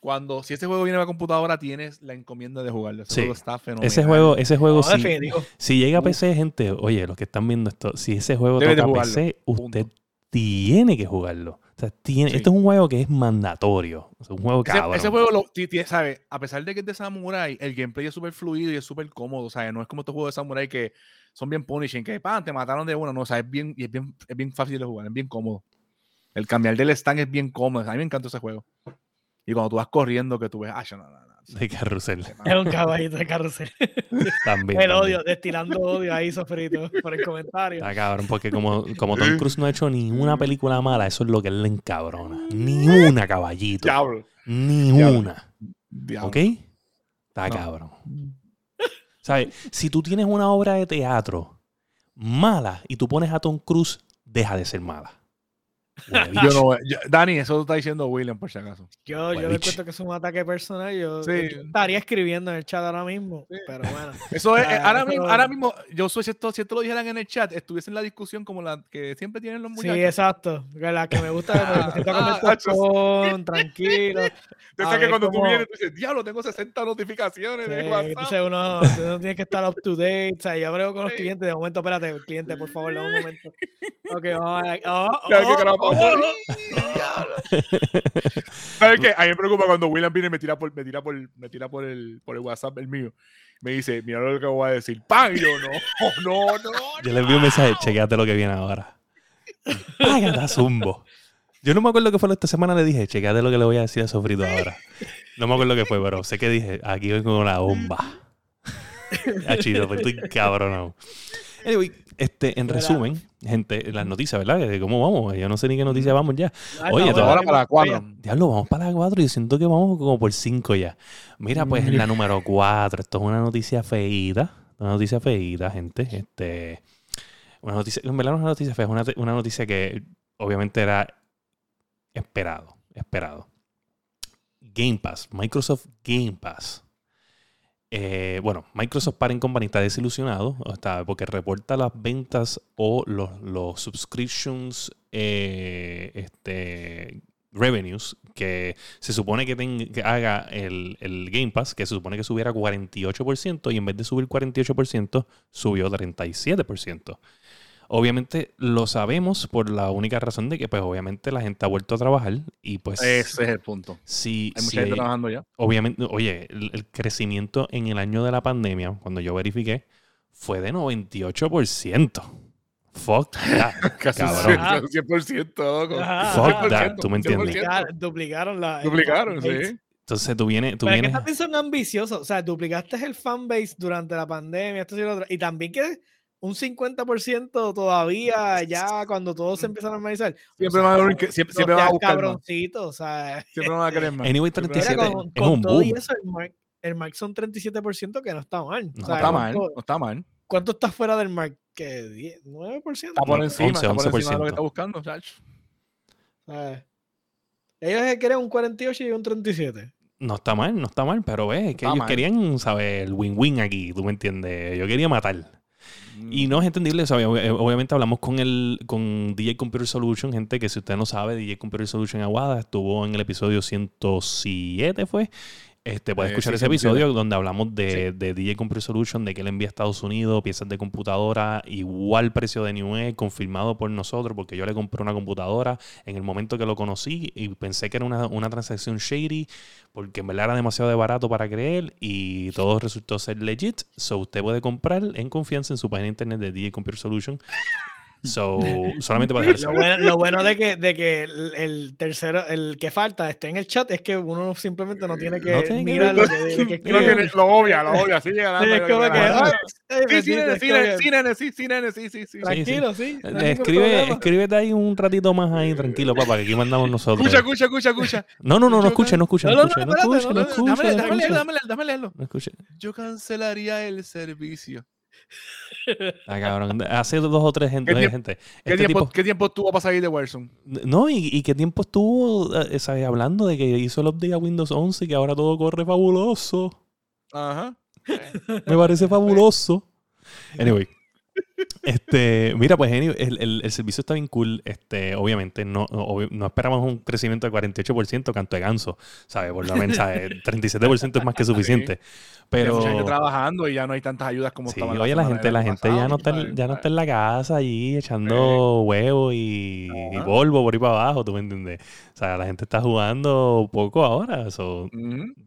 cuando si ese juego viene a la computadora tienes la encomienda de jugarlo. Ese juego está fenomenal. Ese juego, ese juego si, si, llega a PC, gente, oye, los que están viendo esto, si ese juego Debe toca a PC, usted tiene que jugarlo. O sea, tiene, Esto es un juego que es mandatorio. Es un juego cabrón. Ese, juego, lo, ¿sabes? A pesar de que es de Samurai, el gameplay es súper fluido y es súper cómodo. ¿sabes? No es como estos juegos de Samurai que son bien punishing, que pan, te mataron de uno. No, o sea, es bien, es bien, es bien fácil de jugar, es bien cómodo. El cambiar del stand es bien cómodo. A mí me encanta ese juego. Y cuando tú vas corriendo, que tú ves, ah, no, no, no. De carrusel. Es un caballito de carrusel. También. El odio, destilando odio ahí, sofrito, por el comentario. Ah, cabrón, porque como, como Tom Cruise no ha hecho ni una película mala, eso es lo que él le encabrona. Ni una, caballito. Diablo. Ni una. ¿Ok? Está cabrón. ¿Sabes? Si tú tienes una obra de teatro mala y tú pones a Tom Cruise, deja de ser mala. Yo no, Dani, eso está diciendo William, por si acaso. Yo, yo le cuento que es un ataque personal. Yo, estaría escribiendo en el chat ahora mismo. Pero bueno. Eso es, ahora, mismo, ahora mismo, yo soy, si esto, si esto lo dijeran en el chat, estuviese en la discusión como la que siempre tienen los muchachos. Sí, exacto. La que me gusta, me ah, con, tranquilo. Entonces, que cuando tú vienes, tú dices, diablo, tengo 60 notificaciones de WhatsApp. Entonces, uno, uno, tiene que estar up to date. O sea, yo hablo con los clientes. De momento, espérate, cliente, por favor, un momento. Ok, vamos a. Oh, oh, ¿Sabes qué? A mí me preocupa cuando William viene y me tira por, me tira por, me tira por el, por el WhatsApp, el mío. Me dice, mira lo que voy a decir. ¡Pam! yo, no, no, no. Yo le envío un mensaje, chequeate lo que viene ahora. Págate zumbo. Yo no me acuerdo qué fue esta semana. Le dije, checate lo que le voy a decir a Sofrito ahora. No me acuerdo qué fue, pero sé que dije, aquí voy con una bomba. chido, pues estoy cabrón. Anyway, este, en resumen, gente, las noticias, ¿verdad? ¿Cómo vamos? Yo no sé ni qué noticias vamos ya. Ah, Oye, ahora para la 4. Diablo, vamos para la 4 y siento que vamos como por 5 ya. Mira, pues en la número 4, esto es una noticia feída. Una noticia feída, gente. Este, una noticia, en verdad no es una noticia fea, es una, una noticia que obviamente era esperado, esperado. Game Pass, Microsoft Game Pass eh, bueno, Microsoft Parent Company está desilusionado está, porque reporta las ventas o los, los subscriptions eh, este, revenues que se supone que, que haga el, el, Game Pass, que se supone que subiera 48% y en vez de subir 48% subió 37%. Obviamente lo sabemos por la única razón de que, pues, obviamente la gente ha vuelto a trabajar y, pues. Ese es el punto. Sí, hay mucha gente trabajando ya. Obviamente, oye, el, crecimiento en el año de la pandemia, cuando yo verifiqué, fue de 98%. Fuck that. Casi 100%, Fuck that, tú me entiendes. Duplicaron, la. Duplicaron, sí. Entonces tú vienes. Tú Pero vienes... Es que son ambiciosos. O sea, duplicaste el fanbase durante la pandemia, esto y lo otro. Y también que un 50% todavía ya cuando todo se empieza a normalizar. Siempre, va, a, siempre, siempre va a buscar cabroncito, o sea. Siempre va a querer más. Anyway, 37 con, es un todo boom. Eso, el, mark, el mark son 37% que no está mal. No, o sea, está mal, no está mal. ¿Cuánto está fuera del mark? 10, ¿9%? Está por encima, 11, está por encima de lo que está buscando, Charles. Ellos querían un 48 y un 37. No está mal, no está mal, pero es que ellos querían, ¿sabes? El win-win aquí, tú me entiendes. Yo quería matar. Y no es entendible, eh, obviamente hablamos con el con DJ Computer Solution, gente que si usted no sabe, DJ Computer Solution Aguada estuvo en el episodio 107 fue este, puedes eh, escuchar ese episodio donde hablamos de, de, DJ Computer Solution, de que él envía a Estados Unidos piezas de computadora, igual precio de Newegg, confirmado por nosotros, porque yo le compré una computadora en el momento que lo conocí y pensé que era una, una transacción shady, porque en verdad era demasiado de barato para creer y todo resultó ser legit. So usted puede comprar en confianza en su página de internet de DJ Computer Solution So, solamente para lo bueno, lo bueno de que, de que el, tercero, el que falta esté en el chat es que uno simplemente no tiene que mirar lo que, que, lo obvia, lo obvia. Sí, sí, sí, sí, sí, sí, Tranquilo, sí. Escribe, escríbete ahí un ratito más ahí, tranquilo, papá, que aquí mandamos nosotros. Escucha, escucha, escucha, escucha. No, no, no, no escucha, no escucha, no escucha, no escucha, no escucha. Dame leerlo. Yo cancelaría el servicio. Ah, cabrón. Hace dos o tres gente. ¿Qué, gente. ¿qué, este tiempo, ¿Qué tiempo estuvo para salir de Warzone? No, y, y qué tiempo estuvo eh, hablando de que hizo el update a Windows 11 y que ahora todo corre fabuloso. Ajá. Me parece fabuloso. Anyway. Este, mira, pues el, el, el, servicio está bien cool. Este, obviamente, no, no esperamos un crecimiento de 48% canto de ganso, ¿sabes? Por lo menos, 37% es más que suficiente. Pero. Hay gente trabajando y ya no hay tantas ayudas como sí, Oye, la gente, la gente ya no, está, ya no está en la casa allí echando huevos y, y, polvo por ahí para abajo, ¿tú me entiendes? O sea, la gente está jugando poco ahora. So,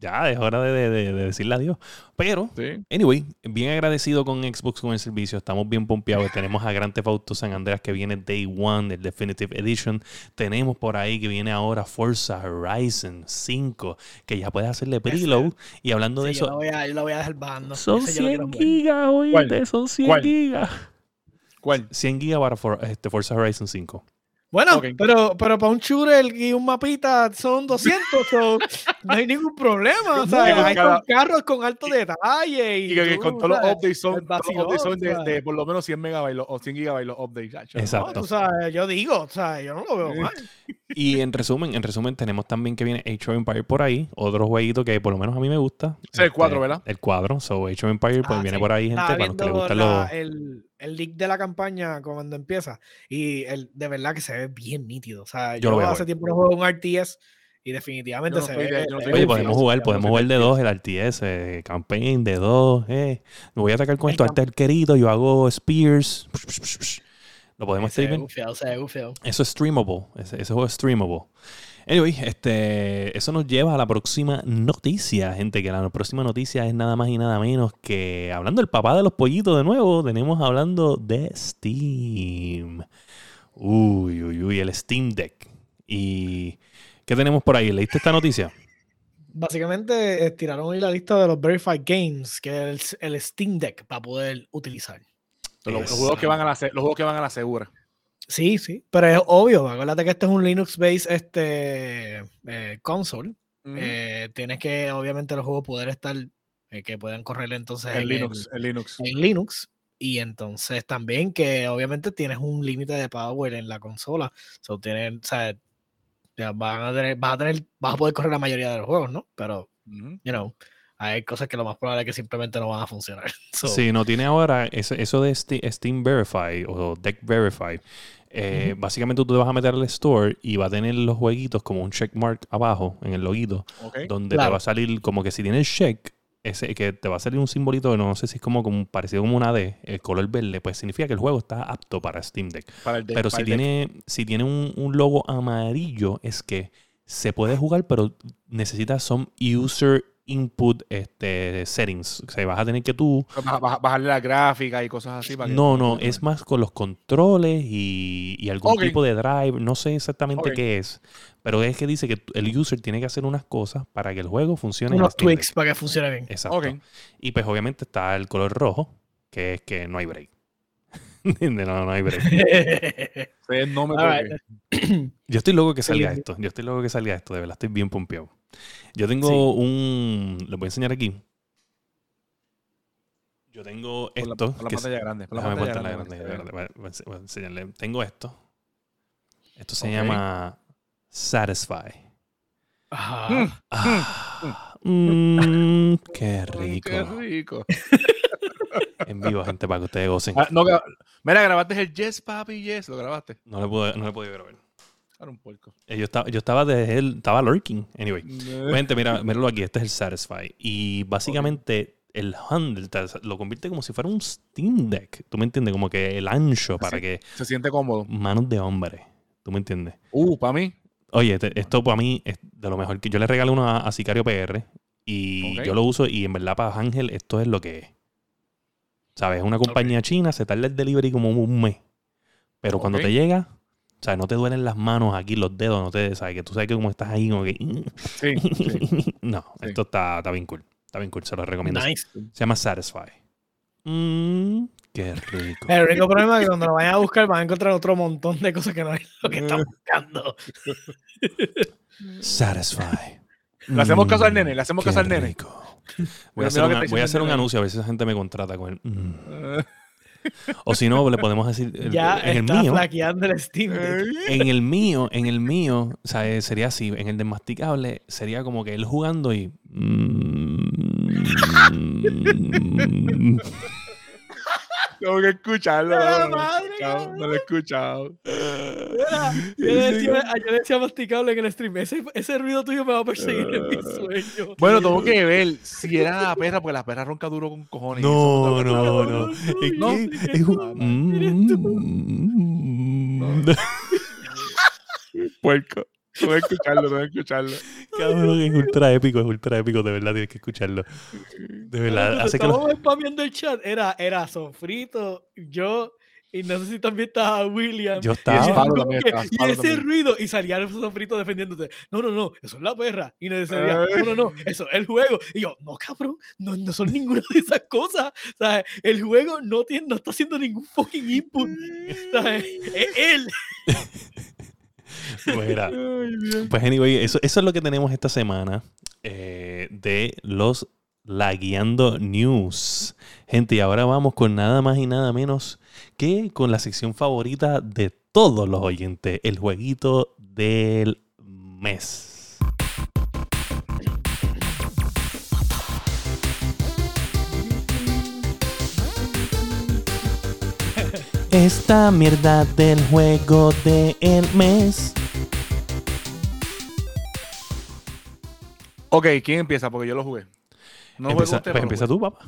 Ya es hora de, de, de, decirle adiós. Pero, anyway, bien agradecido con Xbox con el servicio. Estamos bien pompeados. Tenemos a Grand Theft Auto San Andreas que viene Day One, el Definitive Edition. Tenemos por ahí que viene ahora Forza Horizon 5, que ya puedes hacerle preload. Y hablando de eso. Yo lo, voy a, yo lo voy a dejar bajando. Son 100 gigas, oíste, son 100 gigas. ¿Cuál? 100 gigas para for, este, Forza Horizon 5. Bueno, pero, pero para un shooter y un mapita son 200, no hay ningún problema. O sea, hay carros con alto detalle. Y, y con todos los updates son, son de, por lo menos 100 megabytes o 100 gigabytes los updates. Exacto. o sea, yo digo, o sea, yo no lo veo mal. Y en resumen, en resumen, tenemos también que viene Age of Empire por ahí, otro jueguito que por lo menos a mí me gusta. Sí, el cuadro, este, ¿verdad? El cuadro, so Age of Empire, pues ah, viene por ahí, gente, para los que les gusta los. El, el leak de la campaña cuando empieza, y el, de verdad que se ve bien nítido. O sea, yo, hace tiempo no juego un RTS y definitivamente se ve. Oye, podemos jugar, podemos jugar de dos el RTS, eh, campaign de dos. Eh. Me voy a atacar con esto al querido, yo hago Spears. Lo podemos streamar. Eso es streamable. Ese, ese, juego es streamable. Anyway, este, eso nos lleva a la próxima noticia, gente. Que la próxima noticia es nada más y nada menos que hablando del papá de los pollitos de nuevo. Tenemos hablando de Steam. Uy, uy, uy, el Steam Deck. ¿Y qué tenemos por ahí? ¿Leíste esta noticia? Básicamente eh, tiraron hoy la lista de los Verified Games, que es el, Steam Deck para poder utilizar. Los, juegos que van a la, los juegos que van a la segura. Sí, sí, pero es obvio. Acuérdate que este es un Linux-based este, eh, console. Eh, tienes que, obviamente, los juegos poder estar, que puedan correr entonces en, Linux, en Linux. En Linux. Y entonces también que obviamente tienes un límite de power en la consola. So, tienen, o sea, van a tener, vas a tener, vas a poder correr la mayoría de los juegos, ¿no? Pero, you know, hay cosas que lo más probable es que simplemente no van a funcionar. sí, no tiene ahora eso, eso de Steam Verify o Deck Verify. Eh, básicamente tú te vas a meter al store y va a tener los jueguitos como un checkmark abajo en el loguito, donde te va a salir como que si tienes check, ese, que te va a salir un simbolito, no sé si es como, como parecido como una D, el color verde, pues significa que el juego está apto para Steam Deck. pero si tiene, si tiene un, un, logo amarillo, es que se puede jugar, pero necesita some user input este, settings. O sea, vas a tener que tú... Bajarle la gráfica y cosas así. Para no, no, es más con los controles y, y algún tipo de drive. No sé exactamente qué es. Pero es que dice que el user tiene que hacer unas cosas para que el juego funcione. Unos tweaks para que funcione bien. Exacto. Y pues obviamente está el color rojo, que es que no hay break. no, no hay break. no me Yo estoy loco que salga esto. Yo estoy loco que salga esto, de verdad. Estoy bien pompeado. Yo tengo un. Les voy a enseñar aquí. Yo tengo esto. Por la, pantalla grande. Por la pantalla grande. Voy a enseñarle. Tengo esto. Esto se llama Satisfy. Ah, mm, qué rico. Qué rico. en vivo, gente, para que ustedes gocen. Ah, no, mira, grabaste el Yes, papi, Yes. ¿Lo grabaste? No le pude, no le pude grabar. Era un puerco. Eh, yo estaba, yo estaba desde él, estaba lurking. Anyway. Gente, mira, míralo aquí. Este es el Satisfy. Y básicamente el handle lo convierte como si fuera un Steam Deck. ¿Tú me entiendes? Como que el ancho para que. Se siente cómodo. Manos de hombre. ¿Tú me entiendes? Uh, para mí. Oye, este, esto para mí es de lo mejor que yo le regalé uno a, Sicario PR y yo lo uso y en verdad para Ángel esto es lo que es. ¿Sabes? Una compañía china, se tarda el delivery como un mes. Pero cuando te llega, o sea, no te duelen las manos aquí, los dedos, no te, ¿sabes? Que tú sabes que como estás ahí, como que... Sí, no, esto está, está bien cool. Está bien cool, se lo recomiendo. Se llama Satisfy. Mmm, qué rico. El único problema es que cuando lo vayan a buscar van a encontrar otro montón de cosas que no es lo que están buscando. Satisfy. Le hacemos caso al nene, le hacemos caso al nene. Voy a hacer, un anuncio a ver si esa gente me contrata con él. Mm. O si no, le podemos decir. Ya en el mío. el Steam. En el mío, en el mío, o sea, eh, sería así. En el de sería como que él jugando y. Mm, tengo que escucharlo. No, lo he escuchado. yo, decía, yo decía masticable en el stream. Ese, ese ruido tuyo me va a perseguir en mi sueño. Bueno, tengo que ver si era la perra, porque la perra ronca duro con cojones. No, no, no. Es Puerco. Tengo que escucharlo, tengo que escucharlo. Cabrón, es ultra épico, es ultra épico, de verdad, tienes que escucharlo. De verdad. Hace que lo... el chat, era, era Sofrito, yo, y no sé si también estaba William. Yo estaba. Y, ese ruido, y salía el sofrito defendiéndote. No, no, no, eso es la perra. Y nos decía, no, no, no, eso es el juego. Y yo, no, cabrón, no, no son ninguna de esas cosas. ¿Sabes? El juego no, tiene, no está haciendo ningún fucking input. ¿Sabes? Es él. pues anyway, eso, eso, es lo que tenemos esta semana eh, de los Lagueando News. Gente, y ahora vamos con nada más y nada menos que con la sección favorita de todos los oyentes, el jueguito del mes. Esta mierda del juego del mes. Ok, ¿quién empieza? Porque yo lo jugué. No empieza, pues empieza tú, papá.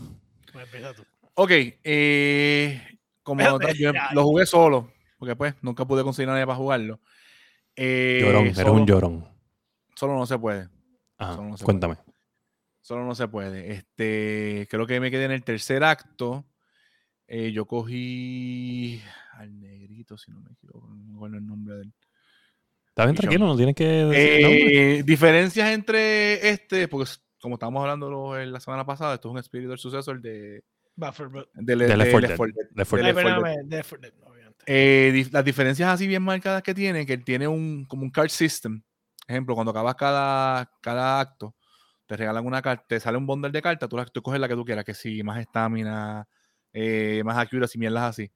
Pues empieza tú. Ok, eh, como lo jugué solo, porque pues nunca pude conseguir nadie para jugarlo. Eh, llorón, era un llorón. Solo no se puede. cuéntame. Solo no se puede. Este, creo que me quedé en el tercer acto. Eh, yo cogí al negrito, si no me equivoco, no me acuerdo el nombre de él. Está bien tranquilo, no tienes que decir eh, Diferencias entre este, porque como estábamos hablando en la semana pasada, esto es un espíritu del sucesor de... De, Left 4 las diferencias así bien marcadas que tiene, que tiene un, como un card system. Ejemplo, cuando acabas cada, cada acto, te regalan una carta, te sale un bundle de cartas, tú, tú coges la que tú quieras, que sí, más estamina, eh, más accuracy, mierdas así.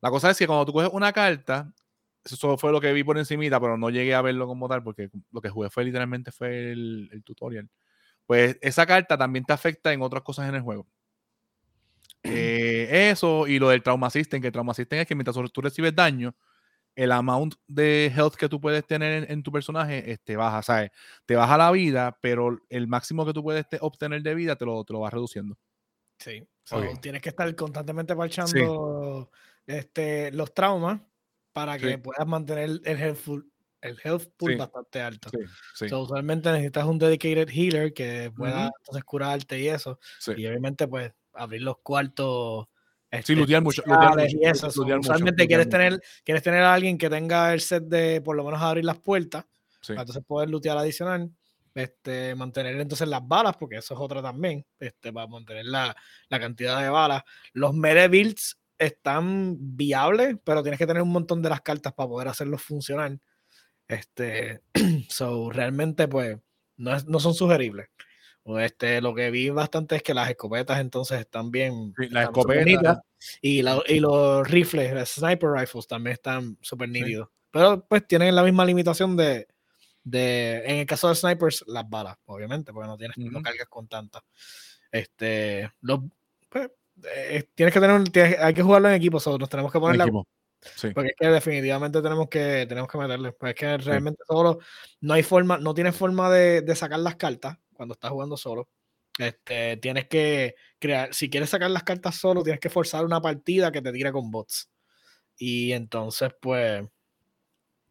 La cosa es que cuando tú coges una carta, eso fue lo que vi por encimita, pero no llegué a verlo como tal, porque lo que jugué fue literalmente fue el, tutorial. Pues esa carta también te afecta en otras cosas en el juego. Eh, eso y lo del trauma system, que el trauma system es que mientras tú recibes daño, el amount de health que tú puedes tener en, tu personaje este, baja, ¿sabes? Te baja la vida, pero el máximo que tú puedes obtener de vida te lo, te lo vas reduciendo. Sí, tienes que estar constantemente parchando este, los traumas para que puedas mantener el health, el health pool bastante alto. usualmente necesitas un dedicated healer que pueda entonces curarte y eso. Y obviamente, pues, abrir los cuartos sí, este, lutear mucho. y eso. Usualmente quieres, tener, quieres tener a alguien que tenga el set de por lo menos abrir las puertas, para entonces poder lutear adicional. Este, mantener entonces las balas, porque eso es otra también, este, para mantener la, la cantidad de balas. Los mere builds están viables, pero tienes que tener un montón de las cartas para poder hacerlos funcionar. Este, so, realmente, pues, no, no son sugeribles. Este, lo que vi bastante es que las escopetas entonces están bien. las escopetas. Y, y, los rifles, los sniper rifles también están súper nítidos. Pero pues tienen la misma limitación de, de, en el caso de snipers, las balas, obviamente, porque no tienes, no cargas con tantas. Este, los, pues, eh, tienes que tener, hay que jugarlo en equipo, nos tenemos que poner la, Porque es que definitivamente tenemos que, tenemos que meterle. Pues es que realmente solo no hay forma, no tienes forma de, de sacar las cartas cuando estás jugando solo. Este, tienes que crear, si quieres sacar las cartas solo, tienes que forzar una partida que te tire con bots. Y entonces, pues,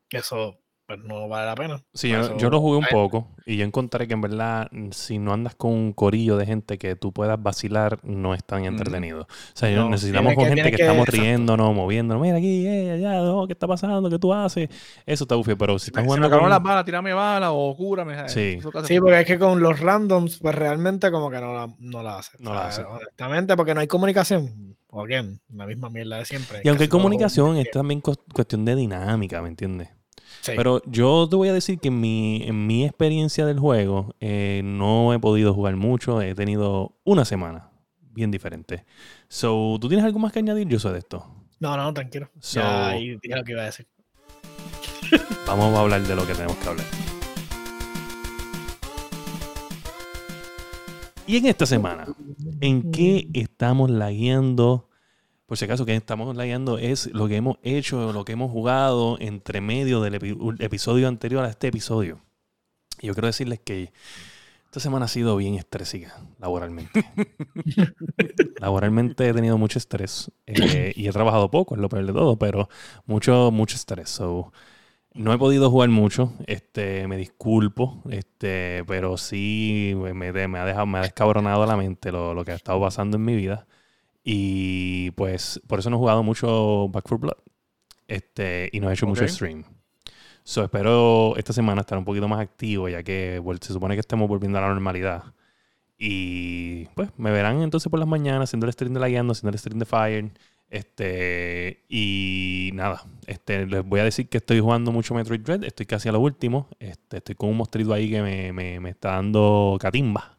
eso pues no vale la pena. Sí, yo, lo jugué un poco y yo encontré que en verdad, mm, si no andas con un corillo de gente que tú puedas vacilar, no es tan entretenido. O sea, necesitamos con gente que, estamos riéndonos, moviéndonos. Mira aquí, eh, allá, ¿qué está pasando? ¿Qué tú haces? Eso está bufio, pero si estás jugando. con... las balas, tirame balas o cúrame. Sí. sí, porque es que con los randoms, pues realmente como que no la, no la hace. No la hace. Honestamente, porque no hay comunicación. O bien, la misma mierda de siempre. Y aunque hay comunicación, es también cuestión de dinámica, ¿me entiendes? Pero yo te voy a decir que en mi, en mi experiencia del juego eh, no he podido jugar mucho. He tenido una semana bien diferente. So, ¿tú tienes algo más que añadir, yo soy de esto? No, no, tranquilo. ya ahí lo que iba a decir. Vamos a hablar de lo que tenemos que hablar. Y en esta semana, ¿en qué estamos lagueando por si acaso que estamos leyendo es lo que hemos hecho, lo que hemos jugado entre medio del episodio anterior a este episodio. Y yo quiero decirles que esta semana ha sido bien estrésica laboralmente. laboralmente he tenido mucho estrés eh, y he trabajado poco, es lo peor de todo, pero mucho, mucho estrés. no he podido jugar mucho, este, me disculpo, este, pero sí me, me, ha dejado, me ha descabronado la mente lo, lo que ha estado pasando en mi vida. Y pues por eso no he jugado mucho Back for Blood. Este, y no he hecho mucho stream. So, espero esta semana estar un poquito más activo, ya que se supone que estemos volviendo a la normalidad. Y pues me verán entonces por las mañanas haciendo el stream de la guiando, haciendo el stream de Fire. Este, y nada, este, les voy a decir que estoy jugando mucho Metroid Dread, estoy casi a lo último. Este, estoy con un monstruito ahí que me, me, me está dando catimba.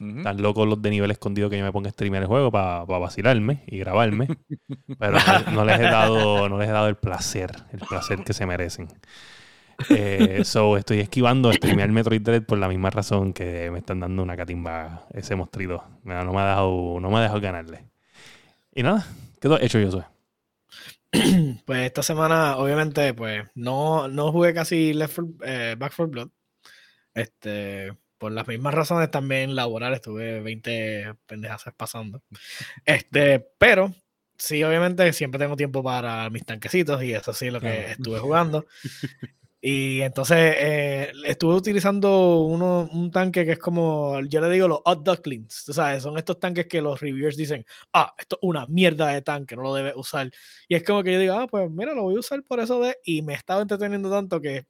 Están locos los de nivel escondido que yo me ponga a streamear el juego para vacilarme y grabarme. pero no, les he dado, no les he dado el placer, el placer que se merecen. Eh, so, estoy esquivando streamear Metroid Dread por la misma razón que me están dando una catimba ese mostrito. No, me ha dejado, no me ha dejado ganarle. Y nada, ¿qué has hecho yo soy? Pues esta semana, obviamente, pues no, no jugué casi Left eh, Back for Blood. Este, por las mismas razones también laborales, tuve 20 pendejas pasando. Este, pero sí, obviamente siempre tengo tiempo para mis tanquecitos y eso sí es lo que estuve jugando. Y entonces eh, estuve utilizando uno, un tanque que es como, yo le digo los hot ducklings, ¿sabes? Son estos tanques que los reviewers dicen, ah, esto es una mierda de tanque, no lo debes usar. Y es como que yo digo, ah, pues mira, lo voy a usar por eso de... Y me estaba entreteniendo tanto que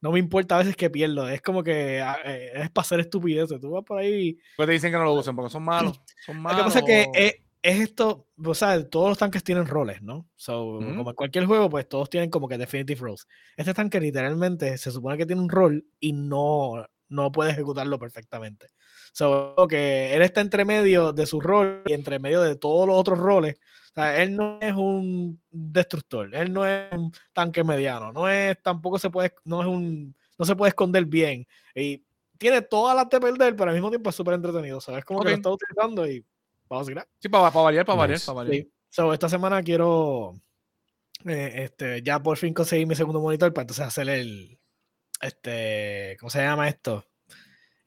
no me importa a veces que pierdo. Es como que ah, eh, es para hacer estupideces. Tú vas por ahí. Pues te dicen que no lo usen porque son malos. Son malos. Lo que pasa es que es, es esto, o sea, todos los tanques tienen roles, ¿no? So, Como en cualquier juego, pues todos tienen como que definitive roles. Este tanque literalmente se supone que tiene un rol y no, no puede ejecutarlo perfectamente. So, que él está entre medio de su rol y entre medio de todos los otros roles. O sea, él no es un destructor, él no es un tanque mediano, no es, tampoco se puede, no es un, no se puede esconder bien. Y tiene todas las de perder, pero al mismo tiempo es súper entretenido. ¿Sabes? Como que lo está utilizando y vamos a Sí, para, variar, para variar, para variar. So, esta semana quiero eh, este, ya por fin conseguir mi segundo monitor para entonces hacer el, este, ¿cómo se llama esto?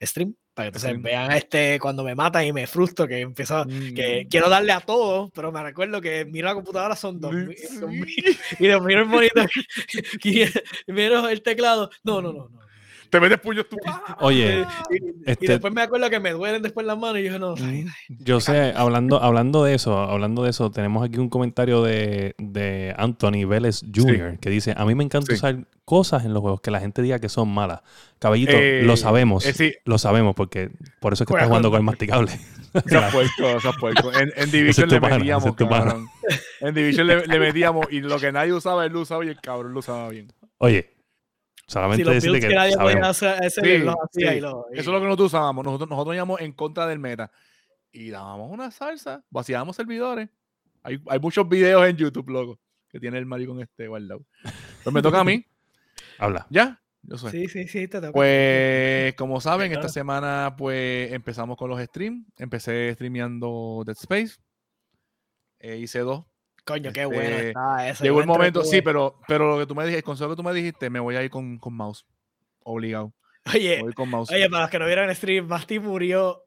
Stream para que entonces vean este cuando me matan y me frustro que empiezo que mm. quiero darle a todo pero me recuerdo que miro la computadora son dos y de miro el monitor y miro el teclado no no no no te metes puños tú. Oye, y, este después me acuerdo que me duelen después las manos y yo no. Yo sé, hablando, hablando de eso, hablando de eso, tenemos aquí un comentario de, de Anthony Vélez Jr. que dice: A mí me encanta usar cosas en los juegos que la gente diga que son malas. Caballito, lo eh, sabemos. Eh, lo sabemos, porque por eso es que estás jugando con el masticable. Se ha puesto, se ha puesto. En, en Division le metíamos, cabrón. En Division le, le, metíamos y lo que nadie usaba, él lo usaba y el cabrón lo usaba bien. Oye, Solamente si decirle que, que nadie hacer, ese sí, lo hacía y lo, y... Eso es lo que nosotros usábamos. Nosotros, nosotros íbamos en contra del meta y dábamos una salsa, vaciábamos servidores. Hay, hay muchos videos en YouTube, loco, que tiene el maricón este guardado. Pues me toca a mí. Habla. ¿Ya? Yo soy. Sí, sí, sí, te toca. Pues, como saben, esta semana pues empezamos con los streams. Empecé streameando Dead Space. Eh, hice dos Coño, qué bueno este, está eso. Llegó el momento, sí, pero, pero lo que tú me dijiste, el consejo que tú me dijiste, me voy a ir con, con mouse. Obligado. Oye, con mouse. oye, para los que no vieron el stream, Basti murió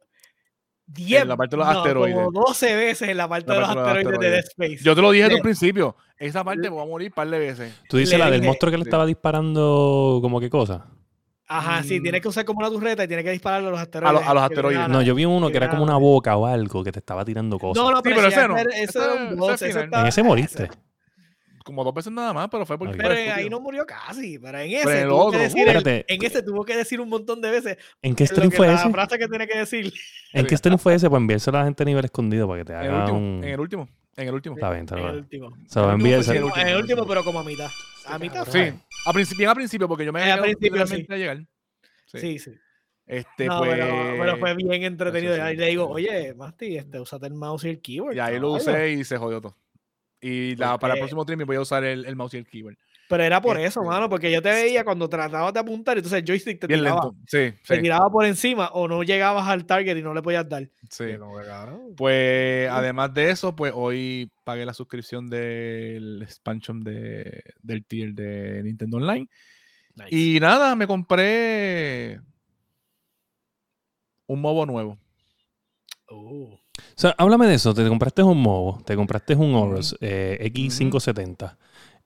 10 en la parte de los asteroides. Como 12 veces en la parte, de, los asteroides de Dead Space. Yo te lo dije desde el principio. Esa parte me voy a morir un par de veces. Tú dices la del monstruo que le estaba disparando, como qué cosa. Ajá, sí, tienes que usar como una turreta y tienes que dispararle a los asteroides. A, los asteroides. No, yo vi uno que, era como una boca o algo que te estaba tirando cosas. No, no, pero, ese no. Eso era un boss, En ese moriste. Como dos veces nada más, pero fue porque. Pero ahí no murió casi. Pero en ese, tuvo que decir en ese tuvo que decir un montón de veces. ¿En qué stream fue ese? La frase que tiene que decir. ¿En qué stream fue ese? Pues enviárselo a la gente a nivel escondido para que te haga un. En el último. En el último. Está bien, está bien. En el último. Se lo envía En el último, pero como a mitad. A mitad. Sí. A principio, bien al principio, porque yo me a principio a llegar. Sí, sí. Este, pues, pero, fue bien entretenido. Y le digo, oye, Masti, este, usate el mouse y el keyboard. Y ahí lo usé y se jodió todo. Y la, para el próximo stream voy a usar el, el, mouse y el keyboard. Pero era por eso, mano, porque yo te veía cuando tratabas de apuntar, entonces el joystick te tiraba, sí, te tiraba por encima o no llegabas al target y no le podías dar. Sí. Pues además de eso, pues hoy pagué la suscripción del expansion de, del tier de Nintendo Online. Y nada, me compré un mobo nuevo. Oh. O sea, háblame de eso. Te compraste un mobo, te compraste un Oros eh, X570.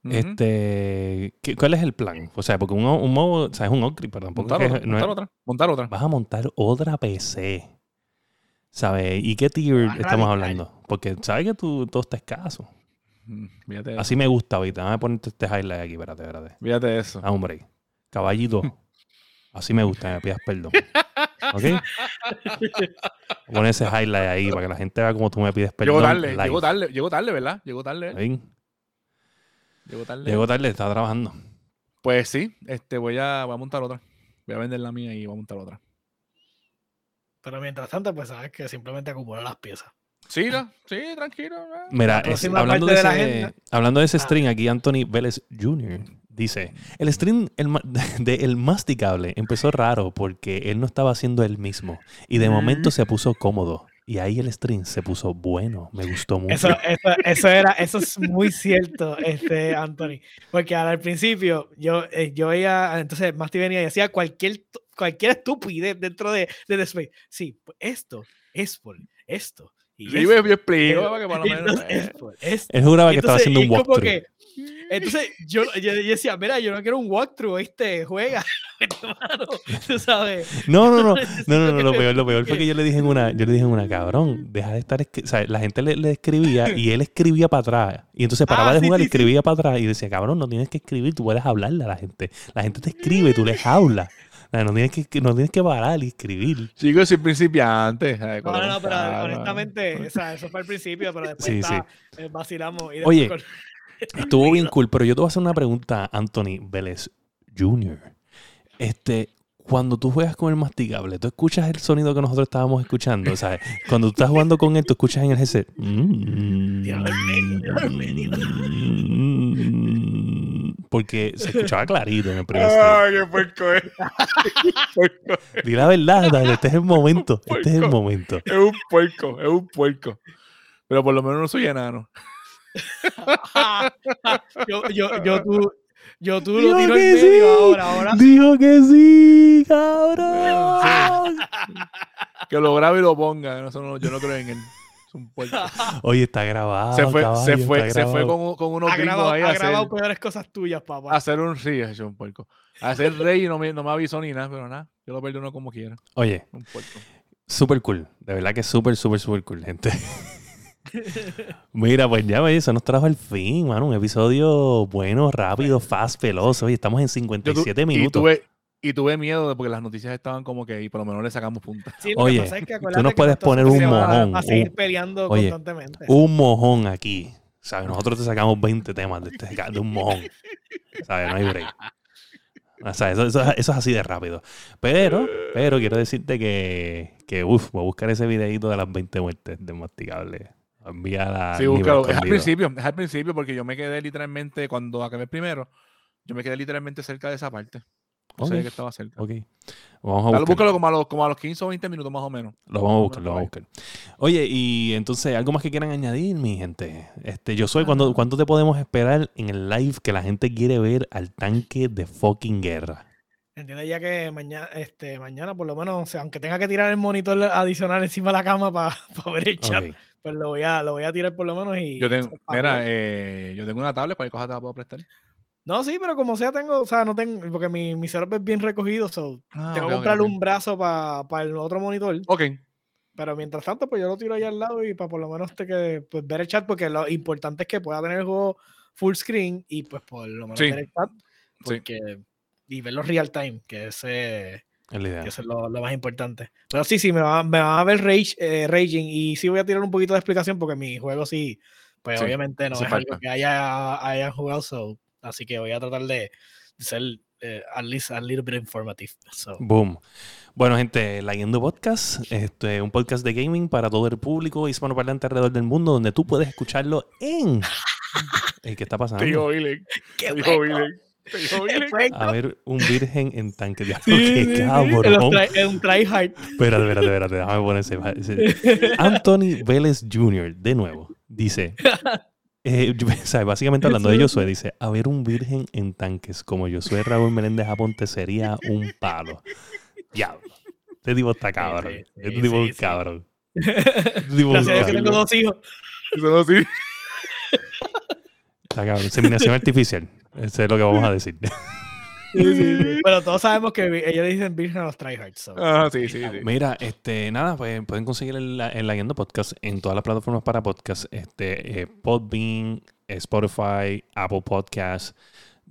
Este, ¿Cuál es el plan? O sea, porque un, un mobo, o sea, es un Ocri, perdón. Montar, otra, montar otra. Montar otra. Vas a montar otra PC. ¿Sabes? ¿Y qué tier estamos hablando? Porque sabes que tú, todo está escaso. Así me gusta ahorita. Déjame ponerte este highlight aquí, espérate, espérate. Fíjate eso. Ah, hombre. Caballito. Así me gusta, me pidas perdón. ¿Ok? Pon ese highlight ahí para que la gente vea cómo tú me pides perdón. Llegó tarde, llegó tarde, llegó tarde, ¿verdad? Llegó tarde. Llegó tarde. Llegó tarde, está trabajando. Pues sí, este, voy, a, voy a montar otra. Voy a vender la mía y voy a montar otra. Pero mientras tanto, pues sabes que simplemente acumula las piezas. Sí, sí, tranquilo. Mira, hablando, de ese, hablando de ese string, aquí Anthony Vélez Jr. Dice, el stream de El Masticable empezó raro porque él no estaba haciendo él mismo y de momento se puso cómodo. Y ahí el stream se puso bueno, me gustó mucho. Eso, eso, era, eso es muy cierto, este, Anthony. Porque al principio yo, eh, yo veía, entonces Masti venía y decía cualquier, cualquier estupidez dentro de, de The Space. Sí, pues esto es por esto. Y yo explico, Él juraba que estaba haciendo un walkthrough Entonces yo, yo, decía, mira, yo no quiero un walkthrough, ¿viste? Juega, tú sabes. No, no, no, no, no, no, lo peor, lo peor fue que yo le dije en una, yo le dije en una, cabrón, deja de estar, o sea, la gente le, le, escribía y él escribía para atrás. Y entonces paraba ah, de jugar y escribía para atrás y decía, cabrón, no tienes que escribir, tú puedes hablarle a la gente. La gente te escribe, tú les hablas. No tienes que, no tienes que parar y escribir. Sigo sin principiante. No, no, no, pero honestamente, o sea, eso fue al principio, pero después sí, está, sí. Eh, vacilamos. Y Oye, estuvo bien cool, pero yo te voy a hacer una pregunta, Anthony Vélez Jr. Este, cuando tú juegas con el masticable, tú escuchas el sonido que nosotros estábamos escuchando. O sea, cuando tú estás jugando con él, tú escuchas en el headset. Porque se escuchaba clarito en el primer Ay, qué puerco es. Di la verdad, este es el momento. Este es el momento. Es un puerco, es un puerco. Pero por lo menos no soy enano. Yo, yo, yo, tú, yo tú lo tiro en medio ahora, ahora. Dijo que sí, cabrón. que lo grabe y lo ponga. No, yo no creo en él. Es un puerco. Oye, está grabado. Se fue, se fue, se fue con, con unos ha grabado, ahí. Ha grabado peores cosas tuyas, papá. Hacer un sí, es un puerco. Hacer rey y no me, no me avisó ni nada, pero nada. Yo lo perdono como quiera. Oye. Un puerco. Súper cool. De verdad que es súper, súper, súper cool, gente. Mira, pues ya eso nos trajo el fin, mano. Un episodio bueno, rápido, fast, veloz. Oye, estamos en 57 minutos. Y tuve, miedo porque las noticias estaban como que y por lo menos le sacamos punta. oye, tú nos puedes poner un mojón. A, seguir peleando constantemente. Un mojón aquí. ¿Sabes? Nosotros te sacamos 20 temas de, este, de un mojón. ¿Sabes? No hay break. O sea, eso, eso, es así de rápido. Pero, pero quiero decirte que, que uff, voy a buscar ese videito de las 20 muertes de masticable Envía Sí, búscalo. Es al principio, es al principio porque yo me quedé literalmente, cuando acabé el primero, yo me quedé literalmente cerca de esa parte. No sé que estaba cerca. Ok. Vamos a búscalo como a, los, como a los 15 o 20 minutos más o menos. Lo vamos a buscar, lo vamos a buscar. Oye, y entonces, ¿algo más que quieran añadir, mi gente? Este, yo soy, ¿cuándo, ¿cuánto te podemos esperar en el live que la gente quiere ver al tanque de fucking guerra? Entiende ya que mañana, este, mañana por lo menos, o sea, aunque tenga que tirar el monitor adicional encima de la cama para ver el chat, pues lo voy a, lo voy a tirar por lo menos y. Yo tengo, mira, eh, yo tengo una tablet, para cosa te la puedo prestar? No, sí, pero como sea, tengo, o sea, no tengo, porque mi, mi setup es bien recogido, so, ah, tengo que comprarle un brazo para el otro monitor. Ok. Pero mientras tanto, pues yo lo tiro ahí al lado y para por lo menos te que, pues, ver el chat, porque lo importante es que pueda tener el juego full screen y pues por lo menos ver el chat. Porque, Y verlo real time, que ese eso es lo, más importante. Pero sí, sí, me va, me va a ver rage, eh, Raging y sí voy a tirar un poquito de explicación porque mi juego sí, pues obviamente no es algo que haya, haya jugado, así que voy a tratar de, ser eh, at least a little bit informative. Boom. Bueno, gente, Leyendo Podcast, este, un podcast de gaming para todo el público hispanoparlante alrededor del mundo, donde tú puedes escucharlo en... ¿Qué está pasando? Tío ¿Qué a ver, un virgen en tanque. de sí, qué cabrón. Es un tryhard. Espérate, espérate, espérate. Déjame ponerse. Anthony Vélez Jr., de nuevo, dice. Eh, básicamente hablando de Josué, dice: A ver, un virgen en tanques como Josué Raúl Menéndez Aponte sería un palo. Diablo. Este tipo está cabrón. Este tipo es un cabrón. Este tipo Gracias que tengo dos hijos. Dos hijos. Está cabrón. Inseminación artificial. Eso es lo que vamos a decir. Pero todos sabemos que ellos dicen Virgen a los tryhards. Ah, sí, sí, Mira, este, nada, pues pueden conseguir el, el Podcast en todas las plataformas para podcast. Este, eh, Podbean, Spotify, Apple Podcasts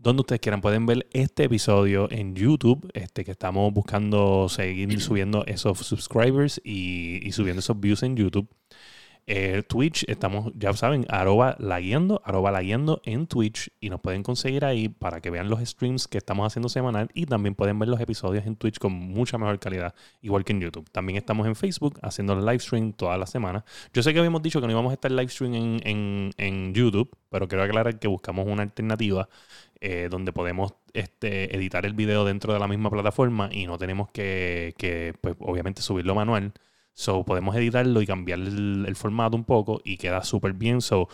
donde ustedes quieran. Pueden ver este episodio en YouTube, este que estamos buscando seguir subiendo esos subscribers y, y subiendo esos views en YouTube. Eh, Twitch, estamos, ya saben, arroba la guiando, arroba la guiando en Twitch y nos pueden conseguir ahí para que vean los streams que estamos haciendo semanal y también pueden ver los episodios en Twitch con mucha mejor calidad, igual que en YouTube. También estamos en Facebook haciendo live stream toda la semana. Yo sé que habíamos dicho que no íbamos a estar live stream en, en, YouTube, pero quiero aclarar que buscamos una alternativa eh, donde podemos este, editar el video dentro de la misma plataforma y no tenemos que, que pues, obviamente subirlo manual So podemos editarlo y cambiar el, formato un poco y queda súper bien. So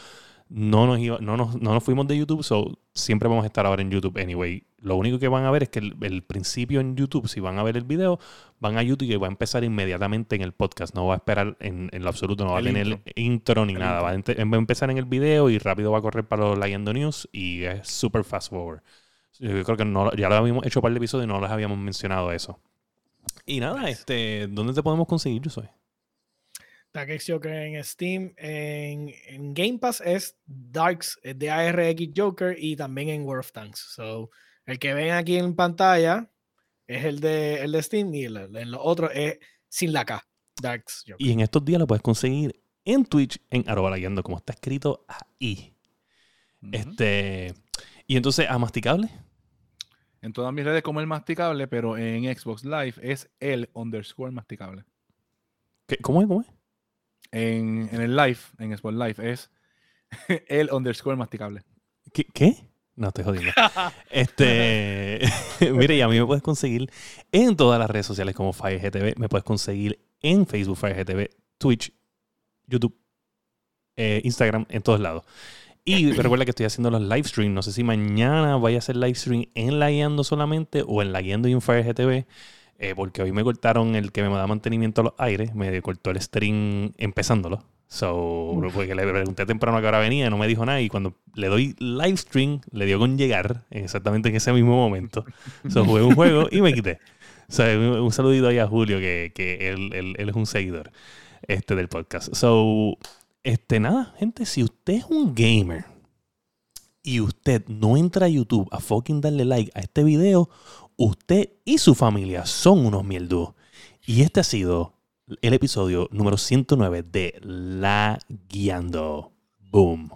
no nos, no, nos, no nos fuimos de YouTube, so siempre vamos a estar ahora en YouTube anyway. Lo único que van a ver es que el, principio en YouTube, si van a ver el video, van a YouTube y va a empezar inmediatamente en el podcast. No va a esperar en, en lo absoluto, no va a tener intro. intro ni nada. Va a, empezar en el video y rápido va a correr para los Leyendo News y es super fast forward. Yo creo que no, ya lo habíamos hecho para el episodio y no les habíamos mencionado eso. Y nada, este, ¿dónde te podemos conseguir, yo soy? Darks Joker en Steam. En, Game Pass es Darks, de ARX Joker y también en World of Tanks. So, el que ven aquí en pantalla es el de, el de Steam y el, el otro es sin la K. Darks Joker. Y en estos días lo puedes conseguir en Twitch en arroba como está escrito ahí. Este. Y entonces, ¿a masticable? En todas mis redes como el masticable, pero en Xbox Live es el underscore masticable. ¿Cómo es? ¿Cómo es? en, el live, en Xbox Live, es el underscore masticable. ¿Qué? ¿Qué? No, estoy jodiendo. este, mire, y a mí me puedes conseguir en todas las redes sociales como FireGTV. Me puedes conseguir en Facebook FireGTV, Twitch, YouTube, eh, Instagram, en todos lados. Y recuerda que estoy haciendo los live streams. No sé si mañana vaya a hacer live stream en La Guiando solamente o en La Guiando y en. Eh, porque hoy me cortaron el que me da mantenimiento a los aires, me cortó el stream empezándolo. So, porque le pregunté temprano a qué hora venía, no me dijo nada. Y cuando le doy live stream, le dio con llegar, exactamente en ese mismo momento. So, jugué un juego y me quité. So, un, saludito ahí a Julio, que, que él, él, él, es un seguidor este, del podcast. So, este, nada, gente, si usted es un gamer y usted no entra a YouTube a fucking darle like a este video, usted y su familia son unos mierdos. Y este ha sido el episodio número 109 de La Guiando. Boom.